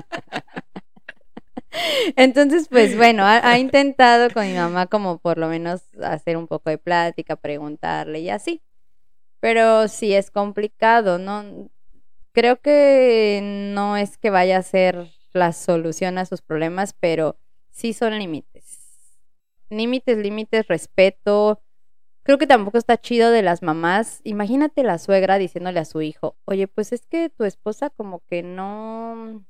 S1: Entonces, pues bueno, ha, intentado con mi mamá como por lo menos hacer un poco de plática, preguntarle y así. Pero sí es complicado, ¿no? Creo que no es que vaya a ser la solución a sus problemas, pero sí son límites. Límites, límites, respeto. Creo que tampoco está chido de las mamás. Imagínate la suegra diciéndole a su hijo, oye, pues es que tu esposa como que no,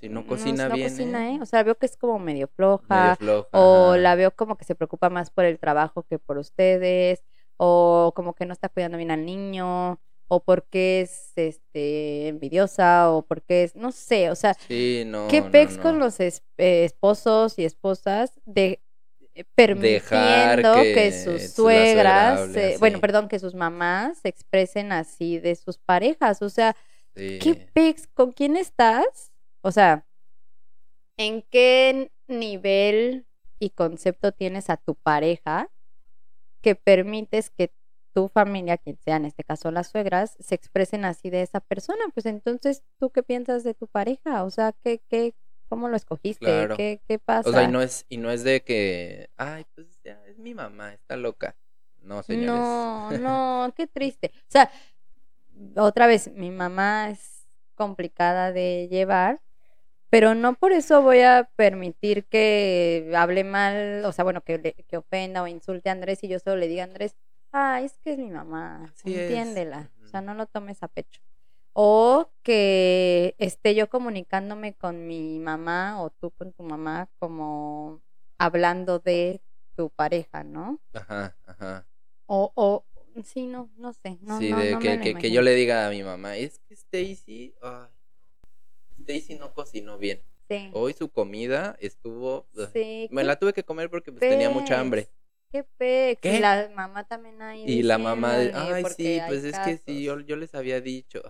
S2: Si no cocina
S1: no
S2: bien,
S1: cocina,
S2: ¿eh?
S1: ¿eh? O sea, veo que es como medio
S2: Medio
S1: floja,
S2: floja,
S1: o la veo como que se preocupa más por el trabajo que por ustedes, o como que no está cuidando bien al niño, o porque es este envidiosa, o porque es, no sé, o sea,
S2: Sí, no,
S1: ¿qué
S2: no,
S1: pex
S2: no.
S1: con los eh, esposos y esposas de permitiendo
S2: que
S1: que, sus
S2: suegra
S1: suegras, eh, bueno, perdón, que sus mamás se expresen así de sus parejas? O sea,
S2: Sí.
S1: ¿qué pex? ¿Con quién estás? O sea, ¿en qué nivel y concepto tienes a tu pareja que permites que tu familia, quien sea en este caso las suegras, se expresen así de esa persona? Pues entonces, ¿tú qué piensas de tu pareja? O sea, ¿qué, qué, ¿cómo lo escogiste?
S2: Claro.
S1: ¿Qué, qué pasa?
S2: O sea, y no es, y no es de que, ay, pues ya, es mi mamá, está loca. No, señores.
S1: No, no, qué triste. O sea, otra vez, mi mamá es complicada de llevar, pero no por eso voy a permitir que hable mal, o sea, bueno, que, ofenda o insulte a Andrés y yo solo le diga a Andrés, ah, es que es mi mamá,
S2: Así es.
S1: entiéndela, o sea, no lo tomes a pecho. O que esté yo comunicándome con mi mamá o tú con tu mamá como hablando de tu pareja, ¿no?
S2: Ajá, ajá.
S1: O, o, sí, no, no sé. No,
S2: sí,
S1: no,
S2: de
S1: no
S2: que, que, yo le diga a mi mamá, es que Stacy, ay, Stacy no cocinó bien.
S1: Sí,
S2: Hoy su comida estuvo,
S1: sí.
S2: me la tuve que comer porque pues, tenía mucha hambre.
S1: Qué pex.
S2: ¿Qué?
S1: Y la mamá también ahí.
S2: Y la mamá, de, ay, sí, pues es que sí, yo,
S1: casos".
S2: yo les había dicho.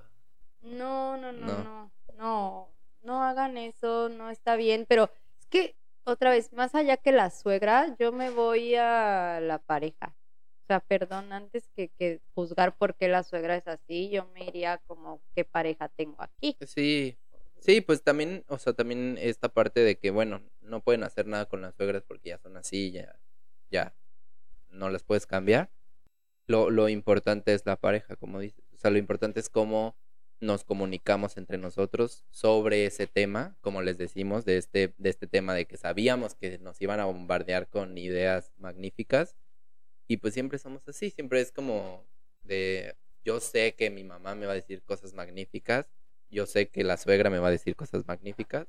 S1: No, no, no,
S2: No.
S1: no, no, no hagan eso, no está bien, pero es que, otra vez, más allá que la suegra, yo me voy a la pareja. O sea, perdón, antes que, que juzgar por qué la suegra es así, yo me iría como, ¿qué pareja tengo aquí?
S2: Sí, sí, pues también, o sea, también esta parte de que, bueno, no pueden hacer nada con las suegras porque ya son así, ya, ya, no las puedes cambiar. Lo, lo importante es la pareja, como dices. O sea, lo importante es cómo nos comunicamos entre nosotros sobre ese tema, como les decimos, de este, de este tema de que sabíamos que nos iban a bombardear con ideas magníficas. Y pues siempre somos así, siempre es como de, yo sé que mi mamá me va a decir cosas magníficas, yo sé que la suegra me va a decir cosas magníficas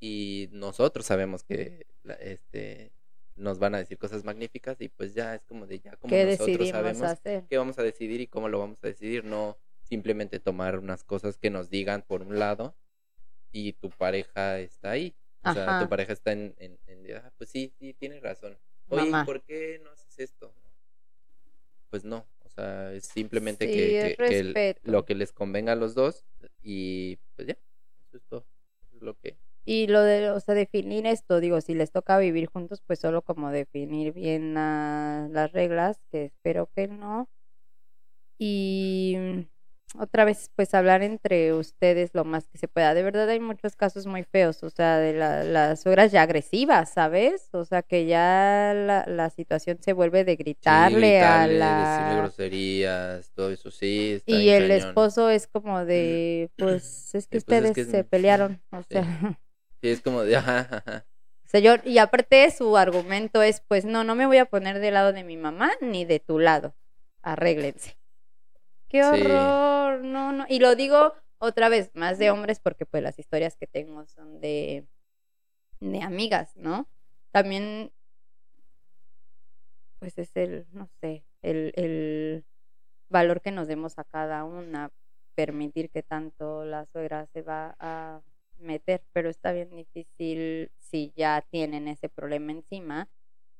S2: y nosotros sabemos que este nos van a decir cosas magníficas y pues ya es como de ya como
S1: ¿Qué
S2: nosotros sabemos
S1: hacer?
S2: qué vamos a decidir y cómo lo vamos a decidir, no simplemente tomar unas cosas que nos digan por un lado y tu pareja está ahí. O sea,
S1: Ajá.
S2: tu pareja está en, en, en de, "Ah, pues sí, sí, tienes razón. Oye, ¿y
S1: Mamá.
S2: ¿por qué no haces esto? Pues no, o sea, es simplemente
S1: Sí,
S2: que,
S1: es
S2: que- que el-
S1: respeto.
S2: lo que les convenga a los dos y pues ya, eso es todo. Eso es lo que...
S1: Y lo de, o sea, definir esto, digo, si les toca vivir juntos, pues solo como definir bien la- las reglas, que espero que no. Y otra vez, pues hablar entre ustedes lo más que se pueda. De verdad hay muchos casos muy feos, o sea, de la- las suegras ya agresivas, ¿sabes? O sea, que ya la, la situación se vuelve de
S2: Sí,
S1: gritarle,
S2: gritarle,
S1: a
S2: decirle
S1: la...
S2: groserías, todo eso sí. Está
S1: Y el
S2: cañón.
S1: esposo es como de, pues es que
S2: Sí, pues, es
S1: ustedes
S2: que es-
S1: se pelearon, o
S2: sí.
S1: sea...
S2: Sí, es como de, ajá, ajá.
S1: Señor, y aparte su argumento es, pues no, no me voy a poner del lado de mi mamá ni de tu lado. Arréglense. Qué
S2: Sí.
S1: horror, no, no. Y lo digo otra vez, más de hombres, porque pues las historias que tengo son de, de amigas, ¿no? También, pues es el, no sé, el, el valor que nos demos a cada una, permitir que tanto la suegra se va a meter, pero está bien difícil si ya tienen ese problema encima,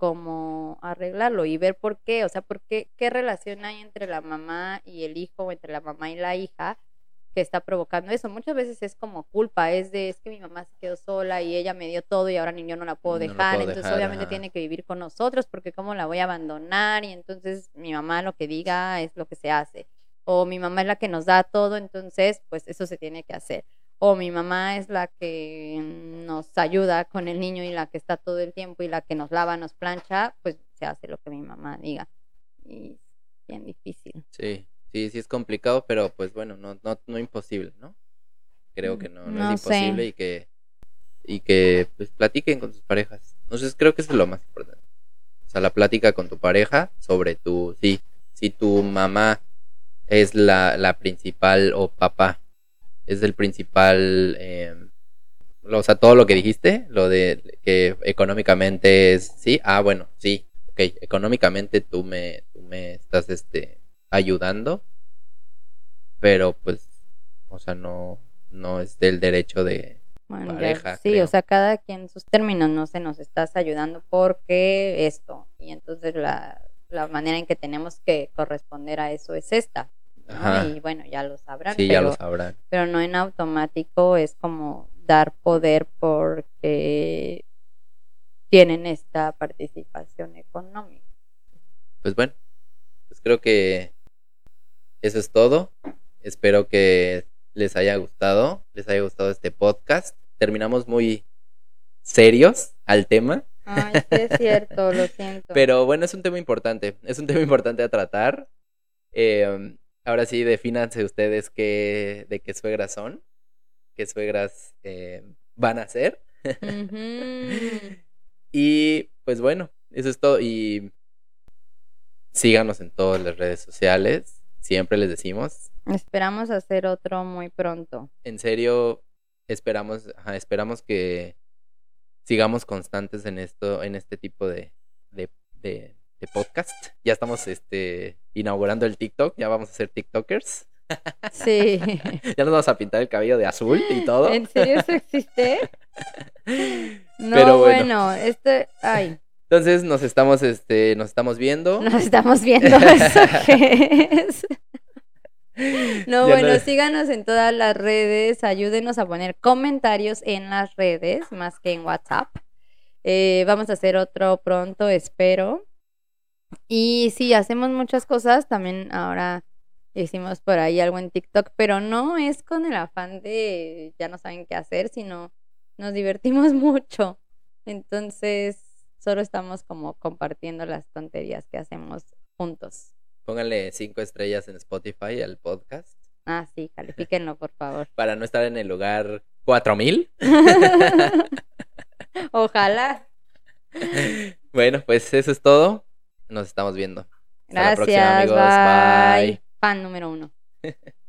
S1: cómo arreglarlo y ver por qué, o sea, por qué, qué relación hay entre la mamá y el hijo o entre la mamá y la hija que está provocando eso. Muchas veces es como culpa, es de, es que mi mamá se quedó sola y ella me dio todo y ahora ni yo no la puedo
S2: No
S1: dejar,
S2: puedo
S1: entonces
S2: dejar,
S1: obviamente
S2: ajá.
S1: tiene que vivir con nosotros porque cómo la voy a abandonar y entonces mi mamá lo que diga es lo que se hace. O mi mamá es la que nos da todo, entonces pues eso se tiene que hacer o mi mamá es la que nos ayuda con el niño y la que está todo el tiempo y la que nos lava, nos plancha, pues se hace lo que mi mamá diga. Y es bien difícil.
S2: Sí, sí, sí es complicado, pero pues bueno, no, no, no imposible, ¿no? Creo que no, no,
S1: No
S2: es
S1: sé.
S2: imposible y que, y que pues platiquen con sus parejas. Entonces creo que eso es lo más importante. O sea, la plática con tu pareja sobre tu, sí, si tu mamá es la, la principal o papá es el principal eh, lo- o sea, todo lo que dijiste, lo de que económicamente es, sí, ah, bueno, sí, ok, económicamente tú me, tú me estás, este, ayudando, pero pues, o sea, no, no es del derecho de,
S1: Bueno, ya-
S2: pareja,
S1: sí,
S2: creo.
S1: o sea, cada quien sus términos, no se nos estás ayudando porque esto. Y entonces la, la manera en que tenemos que corresponder a eso es esta. ¿No?
S2: Ajá.
S1: Y bueno, ya lo sabrán,
S2: sí, ya
S1: pero,
S2: lo sabrán.
S1: pero no en automático es como dar poder porque tienen esta participación económica.
S2: Pues bueno, pues creo que eso es todo. Espero que les haya gustado, les haya gustado este podcast. Terminamos muy serios al tema,
S1: Ay, sí es cierto, lo siento.
S2: pero bueno, es un tema importante, es un tema importante a tratar. Eh, ahora sí, defínanse ustedes qué, de qué suegras son, qué suegras eh, van a ser. Y pues bueno, eso es todo. Y síganos en todas las redes sociales. Siempre les decimos.
S1: Esperamos hacer otro muy pronto.
S2: En serio, esperamos, ajá, esperamos que sigamos constantes en esto, en este tipo de, de, de- de podcast. Ya estamos este inaugurando el TikTok, ya vamos a ser TikTokers.
S1: Sí.
S2: Ya nos vamos a pintar el cabello de azul y todo.
S1: ¿En serio eso existe? No,
S2: Pero bueno.
S1: bueno, este, ay,
S2: Entonces nos estamos, este, nos estamos viendo.
S1: nos estamos viendo eso que es. No,
S2: Ya
S1: bueno,
S2: no-
S1: síganos en todas las redes, ayúdenos a poner comentarios en las redes, más que en WhatsApp. Eh, vamos a hacer otro pronto, espero. Y sí, hacemos muchas cosas, también ahora hicimos por ahí algo en TikTok, pero no es con el afán de ya no saben qué hacer, sino nos divertimos mucho. Entonces, solo estamos como compartiendo las tonterías que hacemos juntos.
S2: Pónganle cinco estrellas en Spotify al podcast
S1: Ah, sí, califíquenlo, por favor.
S2: para no estar en el lugar 4000.
S1: Ojalá.
S2: Bueno, pues eso es todo. Nos estamos viendo. Hasta la
S1: Gracias,
S2: próxima, amigos.
S1: bye.
S2: Bye.
S1: Fan número uno.